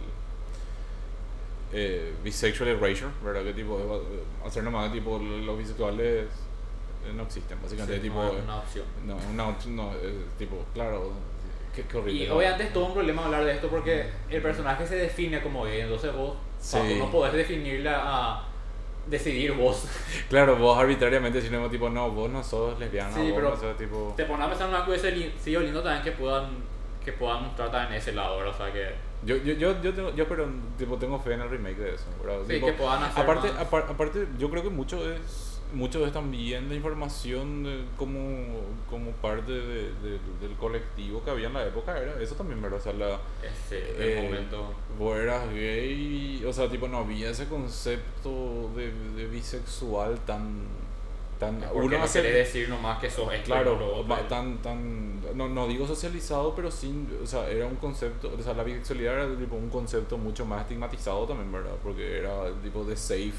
eh, bisexual erasure, ¿verdad? Que tipo, eh, hacer nomás tipo los bisexuales eh, no existen, básicamente. Sí, tipo, no es una opción. No, una opción, no, eh, tipo, claro, qué, qué horrible. Y obviamente es todo un problema hablar de esto porque el personaje se define como gay, entonces vos Sí. Paco, no podés definirla a decidir vos. Claro, vos arbitrariamente si no tipo, no, vos no sos lesbiana, Sí, vos pero no sos tipo... Te pones a pensar en una cosa y sido lindo también que puedan que puedan mostrar también ese lado, ¿verdad? o sea que Yo, yo, yo, yo, tengo, yo pero, tipo, tengo fe en el remake de eso, ¿verdad? Sí, Tipo, que puedan hacer aparte, más. apar- aparte, yo creo que mucho es mucho es también la información de- como, como parte de- de- del colectivo que había en la época, era eso también, ¿verdad? O sea, la, ese eh, el momento vos eras gay, o sea, tipo, no había ese concepto de, de bisexual tan... tan porque no hace- quiere decir nomás que sos esto y Claro, otro. va- tan, tan, no, no digo socializado, pero sí, o sea, era un concepto, o sea, la bisexualidad era tipo un concepto mucho más estigmatizado también, ¿verdad? Porque era tipo de safe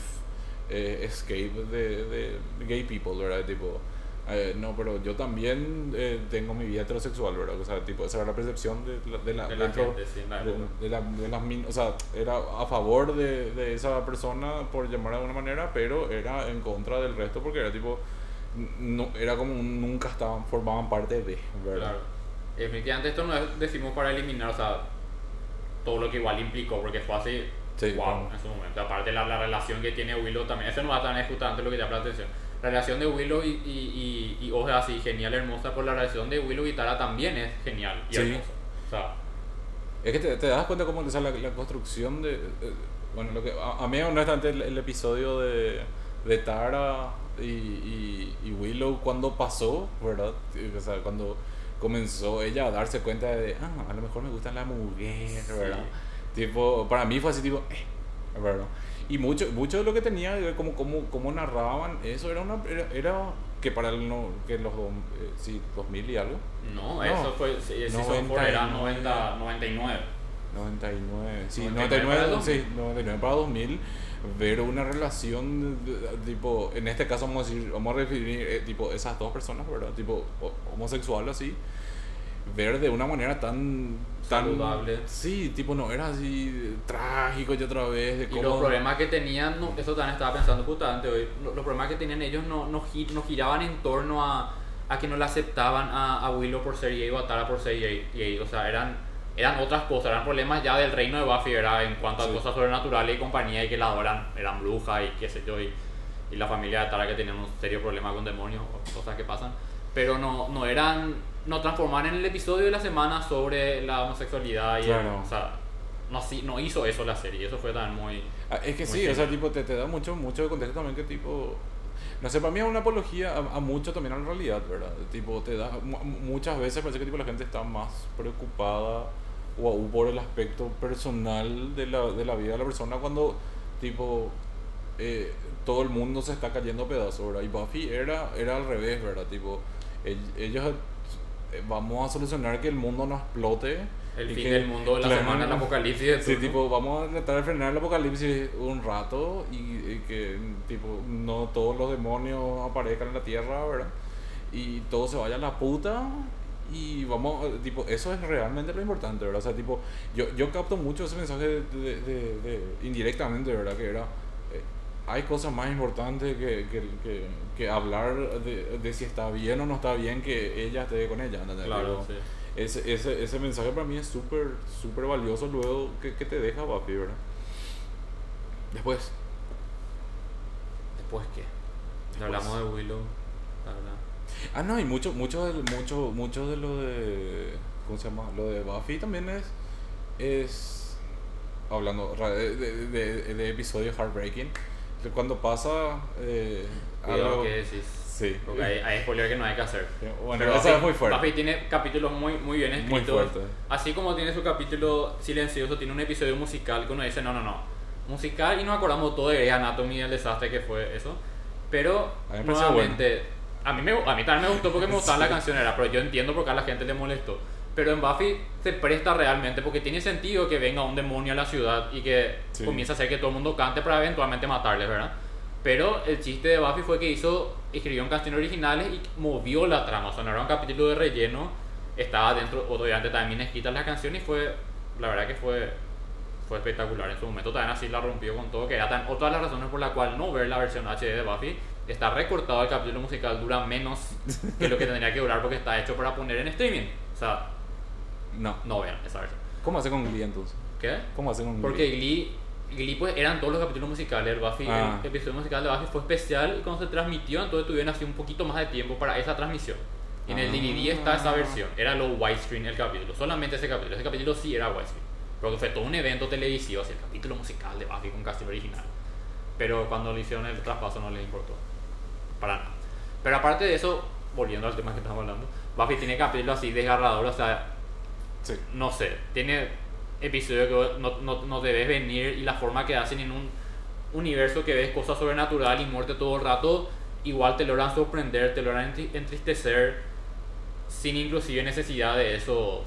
eh, escape de, de gay people, ¿verdad? Tipo, eh, no, pero yo también eh, tengo mi vida heterosexual, ¿verdad? O sea, tipo, esa era la percepción de la, de la, de la dentro- gente, sí, la de, la- las min- o sea, era a favor de, de esa persona, por llamar de alguna manera, pero era en contra del resto porque era tipo, no, era como un- nunca estaban, formaban parte de, ¿verdad? Claro. Definitivamente esto no es, decimos para eliminar, o sea, todo lo que igual implicó, porque fue así, Sí, wow, en su momento. Aparte la, la relación que tiene Willow también, eso no va a estar justamente lo que llama la atención. La relación de Willow y, y, y, y es así, genial, hermosa, pero la relación de Willow y Tara también es genial y Sí. hermosa. O sea, Es que te, te das cuenta cómo o sea, la, la construcción de... eh, bueno, lo que, a, a mí honestamente el, el episodio de, de Tara y, y, y Willow cuando pasó, ¿verdad? O sea, cuando comenzó ella a darse cuenta de, ah, a lo mejor me gustan las mujeres, ¿verdad? Tipo, para mí fue así tipo, eh, ¿verdad? Y mucho, mucho de lo que tenía, como, como, como narraban, eso era una... Era, era que para el no, que los dos, eh, sí, 2000 y algo. no, No. eso fue, sí, Season 4 era 90, 99. 99, sí, 99 99, para sí, 99 para 2000, ver una relación, tipo, en este caso vamos a decir, vamos a referir, eh, tipo, esas dos personas, ¿verdad? Tipo, ho- homosexual así, ver de una manera tan, tan, Saludable. sí, tipo, no era así trágico y otra vez, de Y cómo, los problemas que tenían, no, eso también estaba pensando justamente hoy, lo- los problemas que tenían ellos no, no, gi- no giraban en torno a, a que no le aceptaban a, a Willow por ser gay o a Tara por ser gay. o sea, eran, eran otras cosas, eran problemas ya del reino de Buffy, ¿verdad? En cuanto Sí. a cosas sobrenaturales y compañía y que las eran, eran brujas y qué sé yo, y, y la familia de Tara que tenían un serio problema con demonios o cosas que pasan, pero no, no eran, no transformaban en el episodio de la semana sobre la homosexualidad y el- Claro. o sea, no, no hizo eso la serie, eso fue también muy... Ah, Es que Muy sí, o sea, genial. tipo, te, te da mucho, mucho de contexto también que tipo... No sé, para mí es una apología a, a mucho también a la realidad, ¿verdad? Tipo, te da... mu- Muchas veces parece que tipo, la gente está más preocupada o aún por el aspecto personal de la, de la vida de la persona cuando, tipo, eh, todo el mundo se está cayendo a pedazos, ¿verdad? Y Buffy era, era al revés, ¿verdad? Tipo, ell- ellos... eh, Vamos a solucionar que el mundo no explote. El y fin que- del mundo la claro, semana, el apocalipsis de Sí, tipo, vamos a de frenar el apocalipsis un rato y, y que, tipo, no todos los demonios aparezcan en la tierra, ¿verdad? Y todo se vaya a la puta y vamos, eh, tipo, eso es realmente lo importante, ¿verdad? O sea, tipo, yo, yo capto mucho ese mensaje de, de- de- indirectamente, ¿verdad? Que era, hay cosas más importantes que, que, que, que hablar de, de si está bien o no está bien que ella esté con ella, ¿entendés? Claro, sí. ese, ese, ese mensaje para mí es súper, súper valioso luego que, que te deja Buffy, ¿verdad? Después, Después qué. Después. Hablamos de Willow, la verdad. ah no, y mucho, mucho, de, mucho, mucho de lo de, ¿cómo se llama? Lo de Buffy también es, es, hablando de, de, de- de episodios heartbreaking, que cuando pasa eh, Cuidado algo, que decís. sí, Porque hay, hay spoiler que no hay que hacer. bueno, Pero eso Buffy- es muy fuerte, Buffy tiene capítulos muy, muy bien escritos. muy. Así como tiene su capítulo silencioso, tiene un episodio musical que uno dice, no, no, no. Musical y nos acordamos todo de Grey's Anatomy y el desastre que fue eso. Pero, A mí nuevamente, a, mí me, a mí también me gustó porque me gustaba la canción, era, pero yo entiendo por qué a la gente le molestó. Pero en Buffy se presta realmente porque tiene sentido que venga un demonio a la ciudad y que Sí. comience a hacer que todo el mundo cante para eventualmente matarles, ¿verdad? Pero el chiste de Buffy fue que hizo, escribió canciones originales y movió la trama. O sea, no era un capítulo de relleno, estaba dentro, obviamente también escritas las canciones y fue, la verdad que fue, fue espectacular. En su momento también así la rompió con todo, que era tan, otra de las razones por la cual no ver la versión HD de Buffy. Está recortado el capítulo musical, dura menos que lo que tendría que durar porque está hecho para poner en streaming. O sea, No. no vean esa versión. ¿Cómo hace con Glee entonces? ¿Qué? ¿Cómo hace con Glee? Porque Glee, Glee pues eran todos los capítulos musicales. El, Buffy, Ah. el episodio musical de Buffy fue especial y cuando se transmitió, entonces tuvieron así un poquito más de tiempo para esa transmisión. Y en el Ah. DVD está esa versión. Era lo widescreen el capítulo. Solamente ese capítulo. Ese capítulo sí era widescreen. Porque fue todo un evento televisivo, así, el capítulo musical de Buffy con casting original. Pero cuando le hicieron el traspaso no les importó. Para nada. Pero aparte de eso, volviendo al tema que estamos hablando, Buffy tiene capítulos así desgarradores, o sea, Sí. no sé, tiene episodios que no, no, no debes venir y la forma que hacen en un universo que ves cosas sobrenatural y muerte todo el rato, igual te logran sorprender, te logran entri- entristecer sin inclusive necesidad de esos,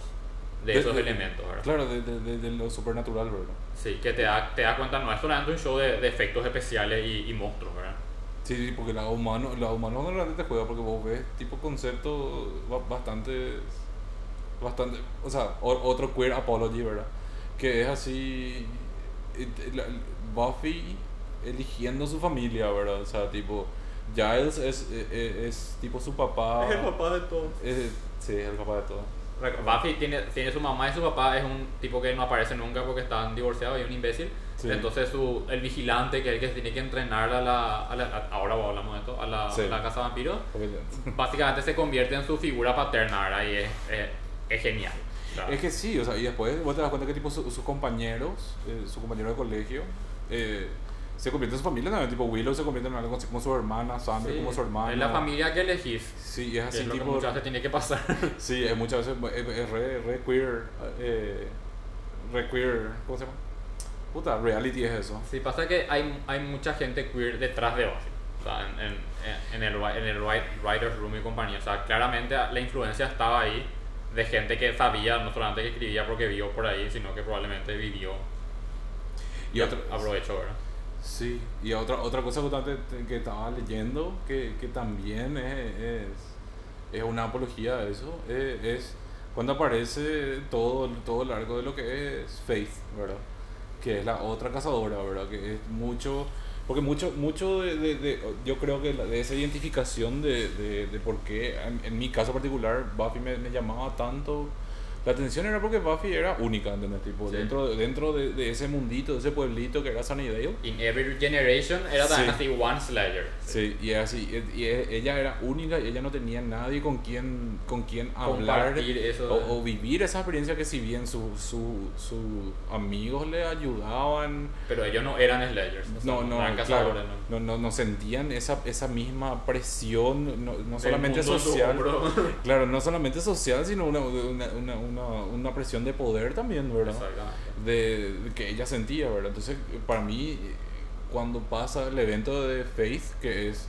de De- esos de- elementos, ¿verdad? Claro, de, de, lo supernatural, ¿verdad? Sí, que te da, te das cuenta, no es solamente un show de, efectos especiales y, y monstruos, ¿verdad? Sí, sí, porque la humano, la humano normalmente te juega porque vos ves tipo conceptos ba- bastante, bastante, o sea, o- otro queer apology, ¿verdad? Que es así, Buffy eligiendo su familia, ¿verdad? O sea, tipo, Giles es, es, es tipo su papá. papá de todos. es- sí, es el papá de todo. Buffy tiene, tiene su mamá y su papá es un tipo que no aparece nunca porque están divorciados y es un imbécil. Sí. Entonces su, el vigilante que es el que tiene que entrenar a la, a la- a- ahora hablamos de esto, a la, Sí. a la casa vampiro, básicamente se convierte en su figura paterna ¿verdad? y es, es, es genial. O sea, Es que sí, o sea, y después vos te das cuenta que tipo su- sus compañeros, eh, su compañero de colegio, eh, se convierte en su familia también, tipo Willow se convierte en algo así como su hermana, Sandra sí, como su hermana. es la familia que elegís. Sí, es que así es lo que tipo... muchas veces tiene que pasar. Sí, es muchas veces, es, es re, re queer, eh, re queer, ¿cómo se llama? Puta, reality es eso. Sí, pasa que hay, hay mucha gente queer detrás de Buffy. O sea, en, en, en el, en el write- writer's room y compañía. O sea, claramente la influencia estaba ahí de gente que sabía, no solamente que escribía porque vio por ahí, sino que probablemente vivió Y otra, aprovechó, ¿verdad? Sí, y otra, otra cosa que estaba leyendo, que, que también es, es, es una apología a eso, es, es cuando aparece todo, todo el arco de lo que es Faith, ¿verdad? Que es la otra cazadora, ¿verdad? Que es mucho, porque mucho, mucho de, de- de- yo creo que la- de esa identificación de, de, por qué, en, en mi caso particular, Buffy me, me llamaba tanto la atención era porque Buffy era única, ¿entendés? Tipo, Sí. dentro, dentro de, de ese mundito, de ese pueblito que era Sunnydale. In Every Generation era también Sí. así One Slayer. Sí, y así, y- y ella era única y ella no tenía nadie con quien, con quien hablar eso. o, o vivir esa experiencia que si bien sus su, su amigos le ayudaban, Pero ellos no eran Slayers. o sea, no, no, eran claro, ¿no? no, no, no sentían esa, esa misma presión, no, no solamente social, claro, no solamente social, sino una, una, una, una, una presión de poder también, ¿verdad? Exactamente. de, de que ella sentía, ¿verdad? Entonces, para mí, cuando pasa el evento de Faith, que es,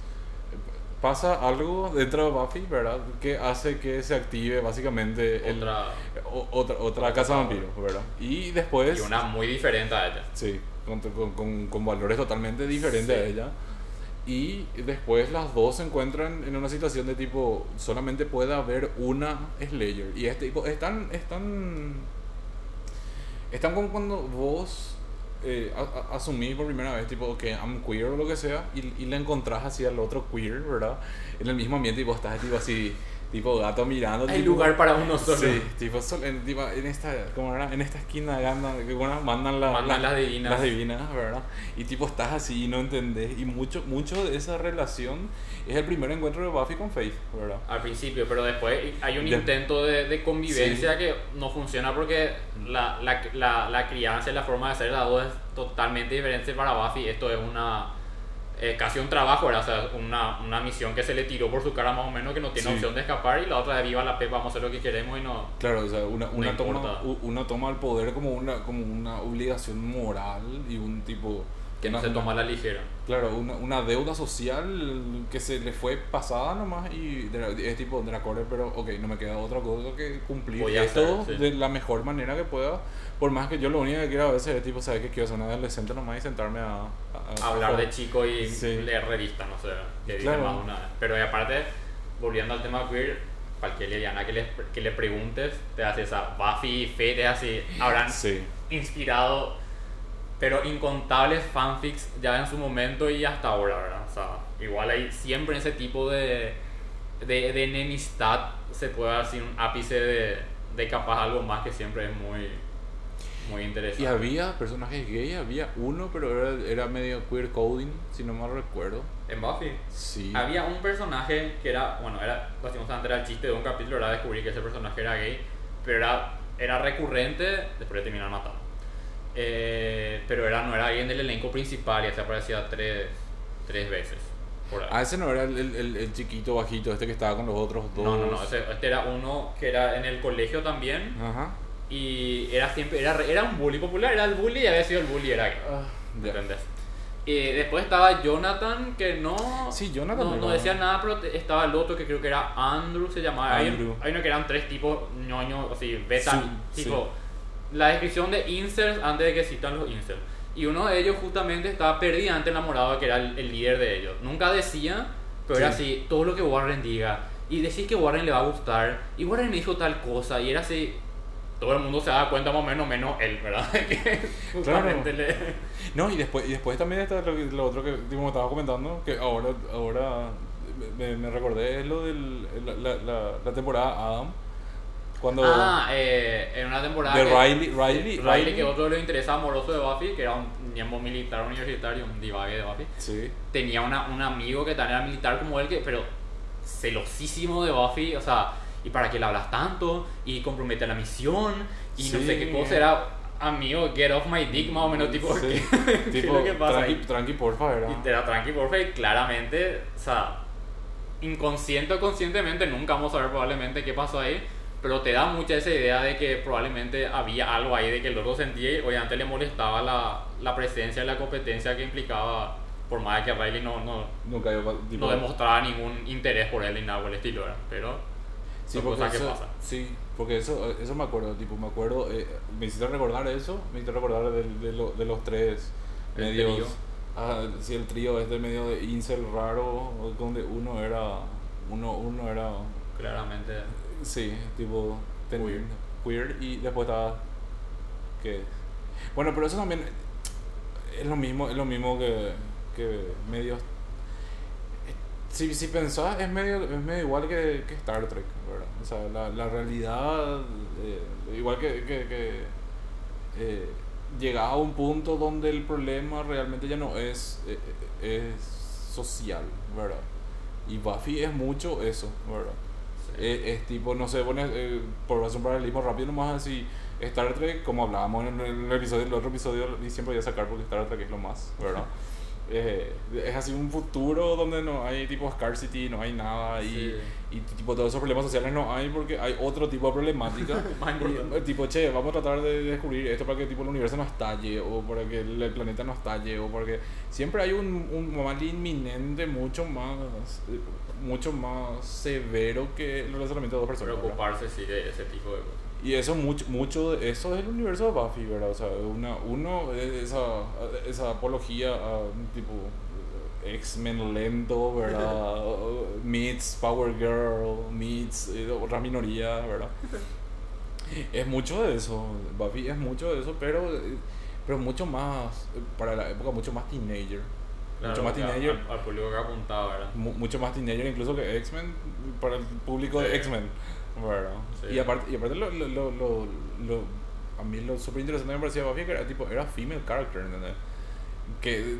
pasa algo dentro de Buffy, ¿verdad? Que hace que se active básicamente el- Otra, o- otra, otra casa vampiro, ¿verdad? Y después, y una muy diferente a ella. sí, con, con, con, con valores totalmente diferentes Sí. a ella. Y después las dos se encuentran en una situación de tipo, solamente puede haber una Slayer. Y es tipo, están, están, están como cuando vos eh, asumís por primera vez, tipo, que I'm queer o lo que sea, y, y le encontrás así al otro queer, ¿verdad? En el mismo ambiente y vos estás tipo así, tipo gato mirando. Hay tipo- lugar para uno solo. Sí, tipo, sol- en, tipo, en esta, ¿cómo era? En esta esquina bueno, mandan, la- Mandan la- las divinas. las divinas, ¿verdad? Y tipo estás así y no entendés. Y mucho, mucho de esa relación es el primer encuentro de Buffy con Faith, ¿verdad? Al principio, pero después hay un De- intento de, de convivencia Sí. que no funciona porque la, la, la, la crianza y la forma de ser de las dos es totalmente diferente para Buffy. Esto es una eh, casi un trabajo, ¿verdad? O sea, una, una misión que se le tiró por su cara más o menos que no tiene Sí. opción de escapar y la otra de viva la pepa, vamos a hacer lo que queremos y no... Claro, o sea, una, una, toma, una toma el poder como una, como una obligación moral y un tipo... Que no se toma a la ligera. Claro, una, una deuda social que se le fue pasada nomás y de es tipo corte, pero ok, no me queda otra cosa que cumplir Voy esto hacer, sí. de la mejor manera que pueda. Por más que yo lo único que quiero a veces es tipo, ¿sabes qué? Quiero ser un adolescente nomás y sentarme a... a- a- hablar de chico y Sí. leer revistas, no sé, que Claro. más una vez. Pero y aparte, volviendo al tema queer, cualquier lesbiana que le, que le preguntes, te hace esa Buffy y Fate, así, habrán Sí, inspirado, pero incontables fanfics ya en su momento y hasta ahora, ¿verdad? O sea, igual hay siempre ese tipo de, de, de enemistad, se puede decir un ápice de, de capaz algo más que siempre es muy, muy interesante. y había personajes gay, había uno, pero era, era medio queer coding, si no mal recuerdo. En Buffy. Sí. Había un personaje que era, bueno, era, lastimosamente era el chiste de un capítulo, era descubrir que ese personaje era gay, pero era, era recurrente, después de terminar matando. Eh, pero era, no era alguien del elenco principal y se aparecía tres, tres veces. Por ahí. Ah, ese no era el, el, el- chiquito bajito, este que estaba con los otros dos. no, no, no, ese- este era uno que era en el colegio también Ajá. y era siempre, era, era un bully popular, era el bully y había sido el bully, era ya. ¿Entendés? Y después estaba Jonathan, que no, Sí, Jonathan no, no decía nada, pero estaba el otro que creo que era Andrew, se llamaba. Andrew. hay uno que eran tres tipos ñoños, así, beta, Sí, tipo, la descripción de incels antes de que citan los incels. Y uno de ellos justamente estaba perdidamente enamorado que era el, el líder de ellos. Nunca decía, pero era Sí. así, todo lo que Warren diga. Y decís que Warren le va a gustar. Y Warren me dijo tal cosa. Y era así, todo el mundo se da cuenta más o menos, menos él, ¿verdad? que justamente le... No, y después, y después también está lo, lo otro que me estaba comentando, que ahora, ahora me, me recordé es lo de la, la, la temporada Adam. Cuando Ah, eh, en una temporada. de que- Riley, Riley, Riley, que otro de los intereses amorosos de Buffy, que era un miembro militar universitario, un divague de Buffy, Sí, tenía una, un amigo que también era militar como él, que, pero celosísimo de Buffy, o sea, ¿y para qué le hablas tanto? Y compromete la misión, y no Sí. sé qué cosa, era amigo, get off my dick, más o menos, tipo, sí. ¿qué, qué es tipo, lo que pasa tranqui, ahí? tranqui, porfa, era. Y te la tranqui, porfa, y claramente, o sea, inconsciente o conscientemente, nunca vamos a saber probablemente qué pasó ahí, pero te da mucha esa idea de que probablemente había algo ahí de que el otro sentía y obviamente le molestaba la, la presencia y la competencia que implicaba, por más que Riley no, no, Nunca tipo, no demostraba ningún interés por él ni nada por el estilo, ¿verdad? pero Sí, son cosas que eso, pasan. sí, porque eso, eso me acuerdo, tipo, me acuerdo, eh, me hiciste recordar eso, me hiciste recordar de, de, lo- de los tres El medios, trío. ah, sí, el trío este medio de incel raro, donde uno era, uno, uno era, Claramente, sí, tipo, ten- Queer. queer, y después estaba, que, bueno, pero eso también es lo mismo, es lo mismo que, que medios si, si pensás, es medio, es medio igual que, que Star Trek, ¿verdad? O sea, la, la realidad, eh, igual que, que, que eh, llegaba a un punto donde el problema realmente ya no es, eh, eh, es social, ¿verdad? Y Buffy es mucho eso, ¿verdad? Sí. Es, tipo, no sé, pones, eh, por hacer un paralelismo rápido nomás así, Star Trek, como hablábamos en el, episodio, el otro episodio, y siempre voy a sacar porque Star Trek es lo más, ¿verdad? Eh, es así un futuro donde no hay tipo scarcity, no hay nada y, Sí. y tipo todos esos problemas sociales no hay porque hay otro tipo de problemática. Blown. eh, tipo, che, vamos a tratar de descubrir esto para que tipo el universo no estalle o para que el, el planeta no estalle o porque siempre hay un, un mal inminente mucho más eh, mucho más severo que el relacionamiento de dos personas. ¿verdad? preocuparse sí de ese tipo de cosas. Y eso mucho, mucho de eso es el universo de Buffy, ¿verdad? O sea, una, uno, esa, esa apología a un tipo eh, X-Men lento, ¿verdad? meets Power Girl, meets eh, otra minoría, ¿verdad? Es mucho de eso, Buffy es mucho de eso, pero, eh, pero mucho más, para la época, mucho más teenager. Mucho más teenager. Al, al público que apuntaba, ¿verdad? mu- mucho más teenager incluso que X-Men para el público de Sí. X-Men. ¿verdad? Sí. Y aparte, y aparte lo, lo, lo, lo, a mí lo súper interesante me parecía Buffy que era tipo, era female character, ¿entendés? Que,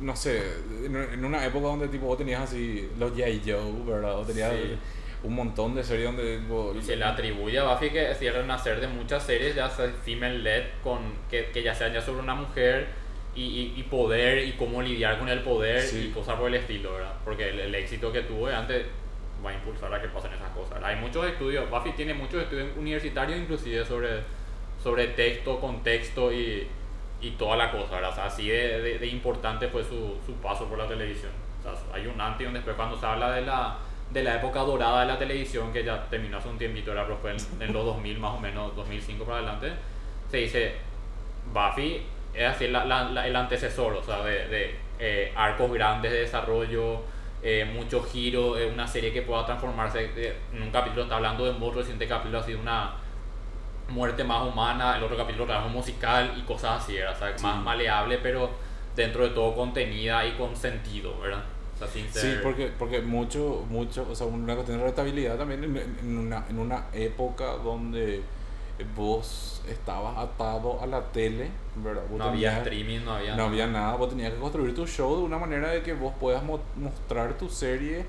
no sé, en, una época donde tipo vos tenías así los J. Joe, ¿verdad? O tenías Sí. un montón de series donde tipo, Y se le atribuye a Buffy que es el renacer de muchas series, ya sea female led, con, que, que ya sean ya sobre una mujer y, y, y poder y cómo lidiar con el poder Sí. y cosas por el estilo, ¿verdad? Porque el, el éxito que tuvo antes va a impulsar a que pasen esas cosas. ¿verdad? Hay muchos estudios, Buffy tiene muchos estudios universitarios inclusive sobre, sobre texto, contexto y, y toda la cosa, ¿verdad? O sea, así de, de, de importante fue su, su paso por la televisión. O sea, hay un antes y un después cuando se habla de la, de la época dorada de la televisión, que ya terminó hace un tiempito, era, pero fue en, en los 2000 más o menos, 2005 para adelante, se dice, Buffy es así la- la- la- el antecesor, o sea, de, de, eh, arcos grandes de desarrollo, eh, mucho giro, eh, una serie que pueda transformarse, en un capítulo está hablando de otro reciente capítulo ha sido una muerte más humana, el otro capítulo trabajo musical y cosas así, ¿verdad? O sea, Sí. más maleable, pero dentro de todo contenida y con sentido, ¿verdad? O sea, sin Sí, porque, porque mucho, mucho, o sea, una cuestión de rentabilidad también en, en una, en una época donde vos estabas atado a la tele, ¿verdad? Vos no había streaming, no había... No había nada, vos tenías que construir tu show de una manera de que vos puedas mo- mostrar tu serie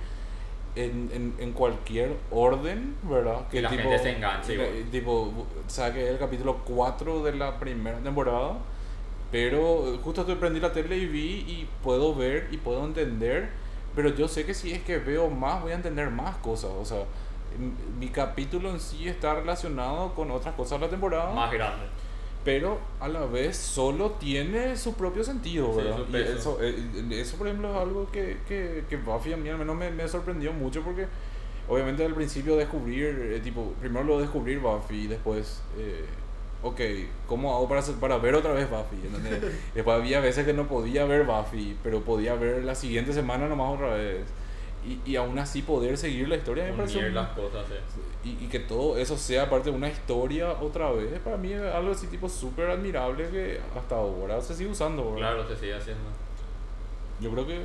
en, en, en cualquier orden, ¿verdad? Que la gente se enganche que-. Tipo, saque el capítulo 4 de la primera temporada, pero justo estoy prendí la tele y vi y puedo ver y puedo entender, pero yo sé que si es que veo más voy a entender más cosas, o sea, mi capítulo en sí está relacionado con otras cosas de la temporada Más grande. pero a la vez solo tiene su propio sentido, ¿verdad? Y eso, eh, eso, por ejemplo, es algo que, que, que Buffy a mí al menos me, me sorprendió mucho porque obviamente al principio descubrir, eh, tipo, primero lo descubrir Buffy y después, eh, ok, ¿cómo hago para, para ver otra vez Buffy? Después había veces que no podía ver Buffy, pero podía ver la siguiente semana nomás otra vez. Y, y aún así poder seguir la historia me pareció Unir las cosas, sí. y, y que todo eso sea parte de una historia otra vez, para mí es algo así tipo súper admirable que hasta ahora se sigue usando. ¿verdad? Claro, se sigue haciendo. Yo creo que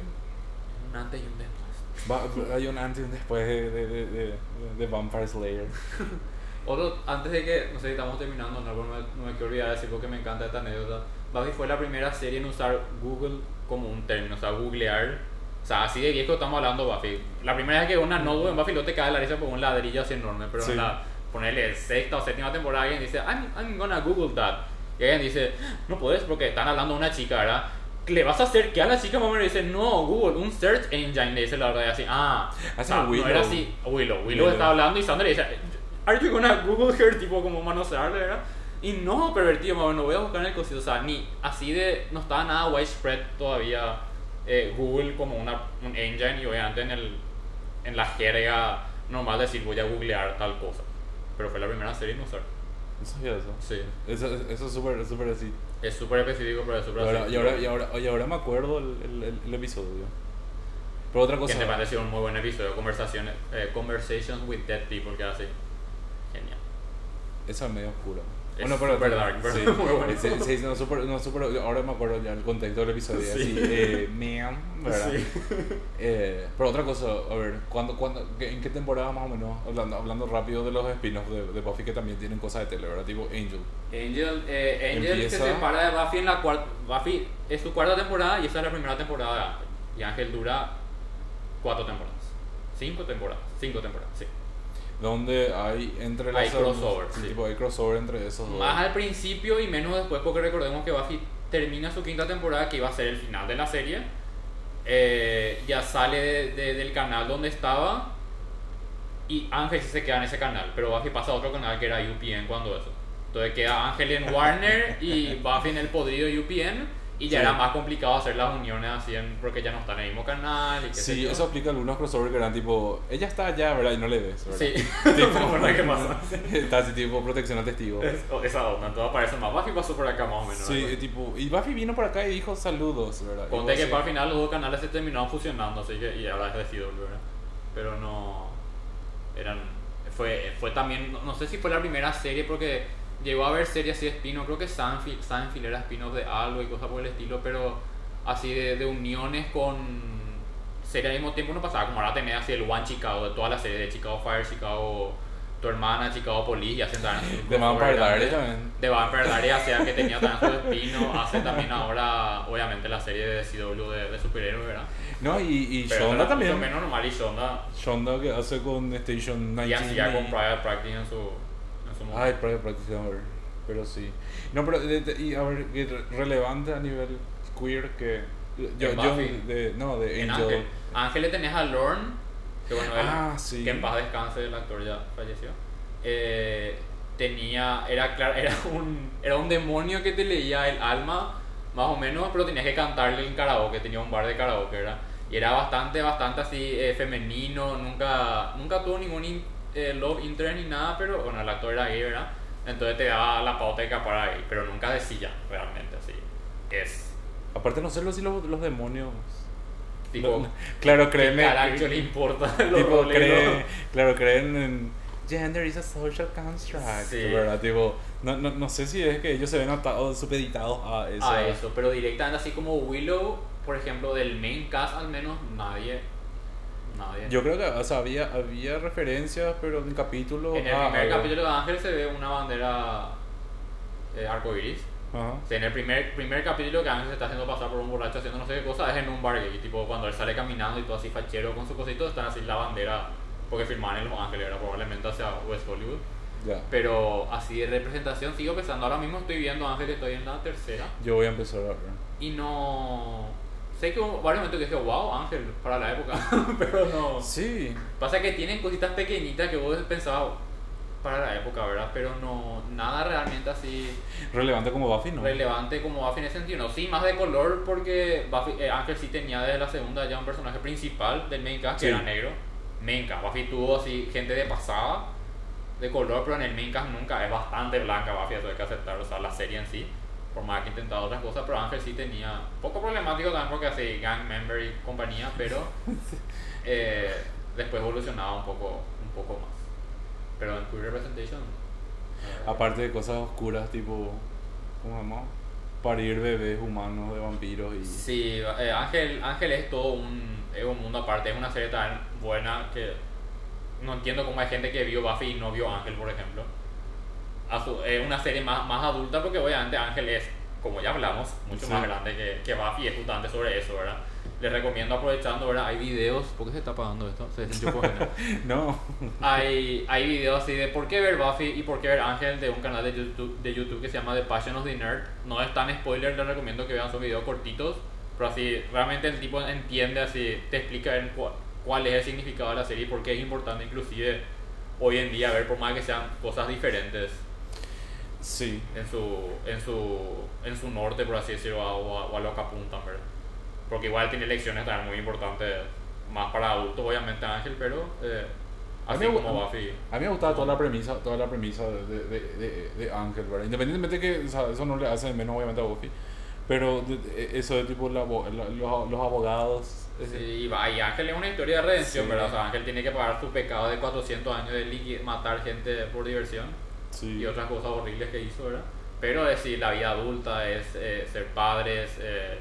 Un antes y un después. va- hay un antes y un después de, de, de, de- de Vampire Slayer. Otro, antes de que, no sé si estamos terminando, no, no, me, no me quiero olvidar de decir porque me encanta esta anécdota. Buffy fue la primera serie en usar Google como un término, o sea, googlear. O sea, así de viejo estamos hablando Buffy. La primera vez que una notebook en Buffy lo te cae la risa por un ladrillo así enorme, pero Sí. en la, ponerle sexta o séptima temporada alguien dice, I'm, I'm gonna Google that. Y alguien dice, no puedes porque están hablando de una chica, ¿verdad? ¿Le vas a hacer qué a la chica? Mamá le dice, no, Google, un search engine. Le dice la verdad y así, ah, Hace ah, no Willow. era así. Willow, Willow, Willow. está hablando y Sandra le dice, Are you gonna Google her? Tipo como manosearle, ¿verdad? Y no, pervertido, más bueno, voy a buscar en el cosito. O sea, ni así de. No estaba nada widespread todavía eh, Google como una, un engine y obviamente en, el, en la jerga normal decir voy a googlear tal cosa. Pero fue la primera serie en usar. No sabía eso. Sí. Eso, eso es súper, súper así. Es súper específico, pero es súper así. y, ahora, y, ahora, y ahora me acuerdo el, el, el, episodio. Pero otra Que cosa. me pareció un muy buen episodio. Conversaciones, eh, conversations with Dead People, que era así. Genial. Esa es medio oscura. Bueno, pero. súper dark, pero sí, muy bueno. Sí, sí, no, súper- no, súper- ahora me acuerdo ya el contexto del episodio. Sí. Así, eh, ¿verdad? Sí. Eh, pero otra cosa, a ver, ¿cuándo, cuándo, ¿en qué temporada más o menos? Hablando, hablando rápido de los spin-offs de, de Buffy que también tienen cosas de tele, ¿verdad? Tipo Angel. Angel, eh, Angel Empieza- se separa de Buffy en la cuarta. Buffy es su cuarta temporada y esa es la primera temporada de Ángel. Y Ángel dura cuatro temporadas. Cinco temporadas. Cinco temporadas, sí. Donde hay entre Hay las crossover, sí, sí. tipo hay crossover entre esos dos. Más al principio y menos después, porque recordemos que Buffy termina su quinta temporada, que iba a ser el final de la serie. Eh, ya sale de- de- del canal donde estaba. Y Ángel sí se queda en ese canal, pero Buffy pasa a otro canal que era UPN cuando eso. Entonces queda Ángel en Warner y Buffy en el podrido UPN. Y ya Sí. era más complicado hacer las uniones así en- porque ya no están en el mismo canal. Y qué sé Sí, yo. eso aplica a algunos crossovers que eran tipo, ella está allá, ¿verdad? Y no le ves, ¿verdad? Sí, Tipo, Bueno, ¿qué pasa? está así tipo protección al testigo. Es- esa onda, entonces aparece más. Buffy pasó por acá más o menos. Sí, ¿verdad? tipo, y Buffy vino por acá y dijo saludos, ¿verdad? Ponte que así, para el final los dos canales se terminaron fusionando, así que, y ahora es de CW, ¿verdad? Pero no. Eran. Fue, fue también. No, no sé si fue la primera serie, porque llegó a haber series así de spin-off. Creo que Sanfield, Sanfield era spin-off de algo y cosas por el estilo, pero así de, de uniones con series al mismo tiempo no pasaba. Como ahora tenés así el One Chicago, de toda la serie de Chicago Fire, Chicago. Tu hermana, Chicago Police, y hacen también. De Vampire Diaries también. De Vampire Diaries hacía que tenía su espino, hace también ahora, obviamente, la serie de CW de, de superhéroes, ¿verdad? No, y, y Pero Shonda también. menos normal y Shonda Shonda que hace con Station 19. y hacía con Private Practice en su, momento. Ay, Private Practice, a ver. Pero sí. No, pero, de- de- y a ver, re- relevante a nivel queer que. Yo, yo de, no, de en Angel. Ángel. Ángel le tenés a Lorne, que bueno, él- Ah, sí. que en paz descanse, el actor ya falleció. Eh, tenía, era claro, era un, era un demonio que te leía el alma, más o menos, pero tenías que cantarle en karaoke, tenía un bar de karaoke, ¿verdad? Y era bastante, bastante así eh, femenino, nunca, nunca tuvo ningún in- eh, love interest ni nada, pero bueno, el actor era gay, ¿verdad? Entonces te daba la pauta de ahí, pero nunca decía realmente así. Es Aparte, no sé si los, los demonios. tipo, No, claro, ¿qué créeme. carajo le importa? tipo, creen, claro, creen en. Gender is a social construct. Sí. ¿verdad? Tipo, no, no, no sé si es que ellos se ven atados, supeditados a eso. a eso, pero directamente así como Willow, por ejemplo, del main cast al menos, nadie. Yo creo que o sea, había, había referencias, pero en capítulos. en el ah, primer capítulo de Ángel se ve una bandera eh, arcoiris. Ajá. O sea, en el primer, primer capítulo que Ángel se está haciendo pasar por un borracho haciendo no sé qué cosa es en un bar gay. Tipo, cuando él sale caminando y todo así fachero con su cosito, están así la bandera. Porque firmaban en Los Ángeles, era probablemente hacia West Hollywood. Ya. Pero así de representación sigo pensando. Ahora mismo estoy viendo Ángel, estoy en la tercera. Yo voy a empezar a ver. Y no. Sé que hubo varios momentos que dije, wow, Ángel, para la época. pero no. Sí. Pasa que tienen cositas pequeñitas que vos pensabas para la época, ¿verdad? Pero no. Nada realmente así Relevante como Buffy, ¿no? relevante como Buffy en ese sentido. No, sí, más de color porque Buffy, eh, Ángel sí tenía desde la segunda ya un personaje principal del main cast que Sí. era negro. Main cast. Buffy tuvo así gente de pasada de color, pero en el main cast nunca es bastante blanca Buffy, eso hay que aceptar, o sea, la serie en sí. Por más que he intentado otras cosas, pero Ángel sí tenía poco problemático también porque así gang member y compañía, pero eh, después evolucionaba un poco, un poco más. Pero en queer representation. que- Aparte de cosas oscuras, tipo. ¿Cómo se llama? Parir bebés humanos de vampiros y. Sí, eh, Ángel, Ángel es todo un, es un mundo aparte, es una serie tan buena que no entiendo cómo hay gente que vio Buffy y no vio Ángel, por ejemplo. A su- es una serie más, más adulta porque obviamente Ángel es, como ya hablamos, mucho Sí. más grande que, que Buffy, es justamente sobre eso, ¿verdad? Les recomiendo aprovechando, ¿verdad? Hay videos, ¿por qué se está apagando esto? Se desenchufó. No. hay, hay videos así de por qué ver Buffy y por qué ver Ángel de un canal de YouTube, de YouTube que se llama The Passion of the Nerd. No es tan spoiler, les recomiendo que vean sus videos cortitos, pero así realmente el tipo entiende, así te explica en cuál, cuál es el significado de la serie y por qué es importante inclusive hoy en día ver por más que sean cosas diferentes Sí. en su, en su, en su norte, por así decirlo, o a, o a lo que apuntan, ¿verdad? Porque igual tiene lecciones también muy importantes, más para adultos obviamente Ángel, pero eh, A así mí me- como Buffy. A mí me gustaba toda la premisa, toda la premisa de, de, de, de Ángel, ¿verdad? Independientemente que o sea, eso no le hace menos obviamente a Buffy, pero eso de tipo la la- los, los abogados, Sí, y Ángel es una historia de redención, Sí. ¿verdad? O sea, Ángel tiene que pagar su pecado de 400 años de matar gente por diversión sí. y otras cosas horribles que hizo, ¿verdad? Pero es decir, la vida adulta es eh, ser padres, eh,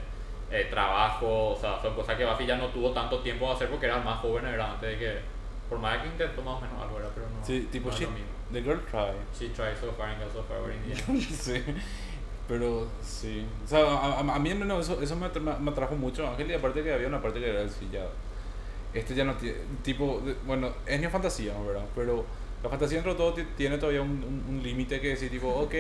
eh, trabajo, o sea, son cosas que Buffy ya no tuvo tanto tiempo de hacer porque era más joven, ¿verdad? Antes de que, por más que intentó más o menos algo, ¿verdad? Pero no, Sí, tipo no mismo. The Girl Try. She tried so far and got so far, sí, pero sí. O sea, a, a- a mí menos eso, eso me, atra- me atrajo mucho Ángel y aparte que había una parte que era así ya. Este ya no tiene. Tipo, bueno, es ni fantasía, ¿verdad? Pero la fantasía dentro de todo ti- tiene todavía un, un, un límite que decir, tipo, ok,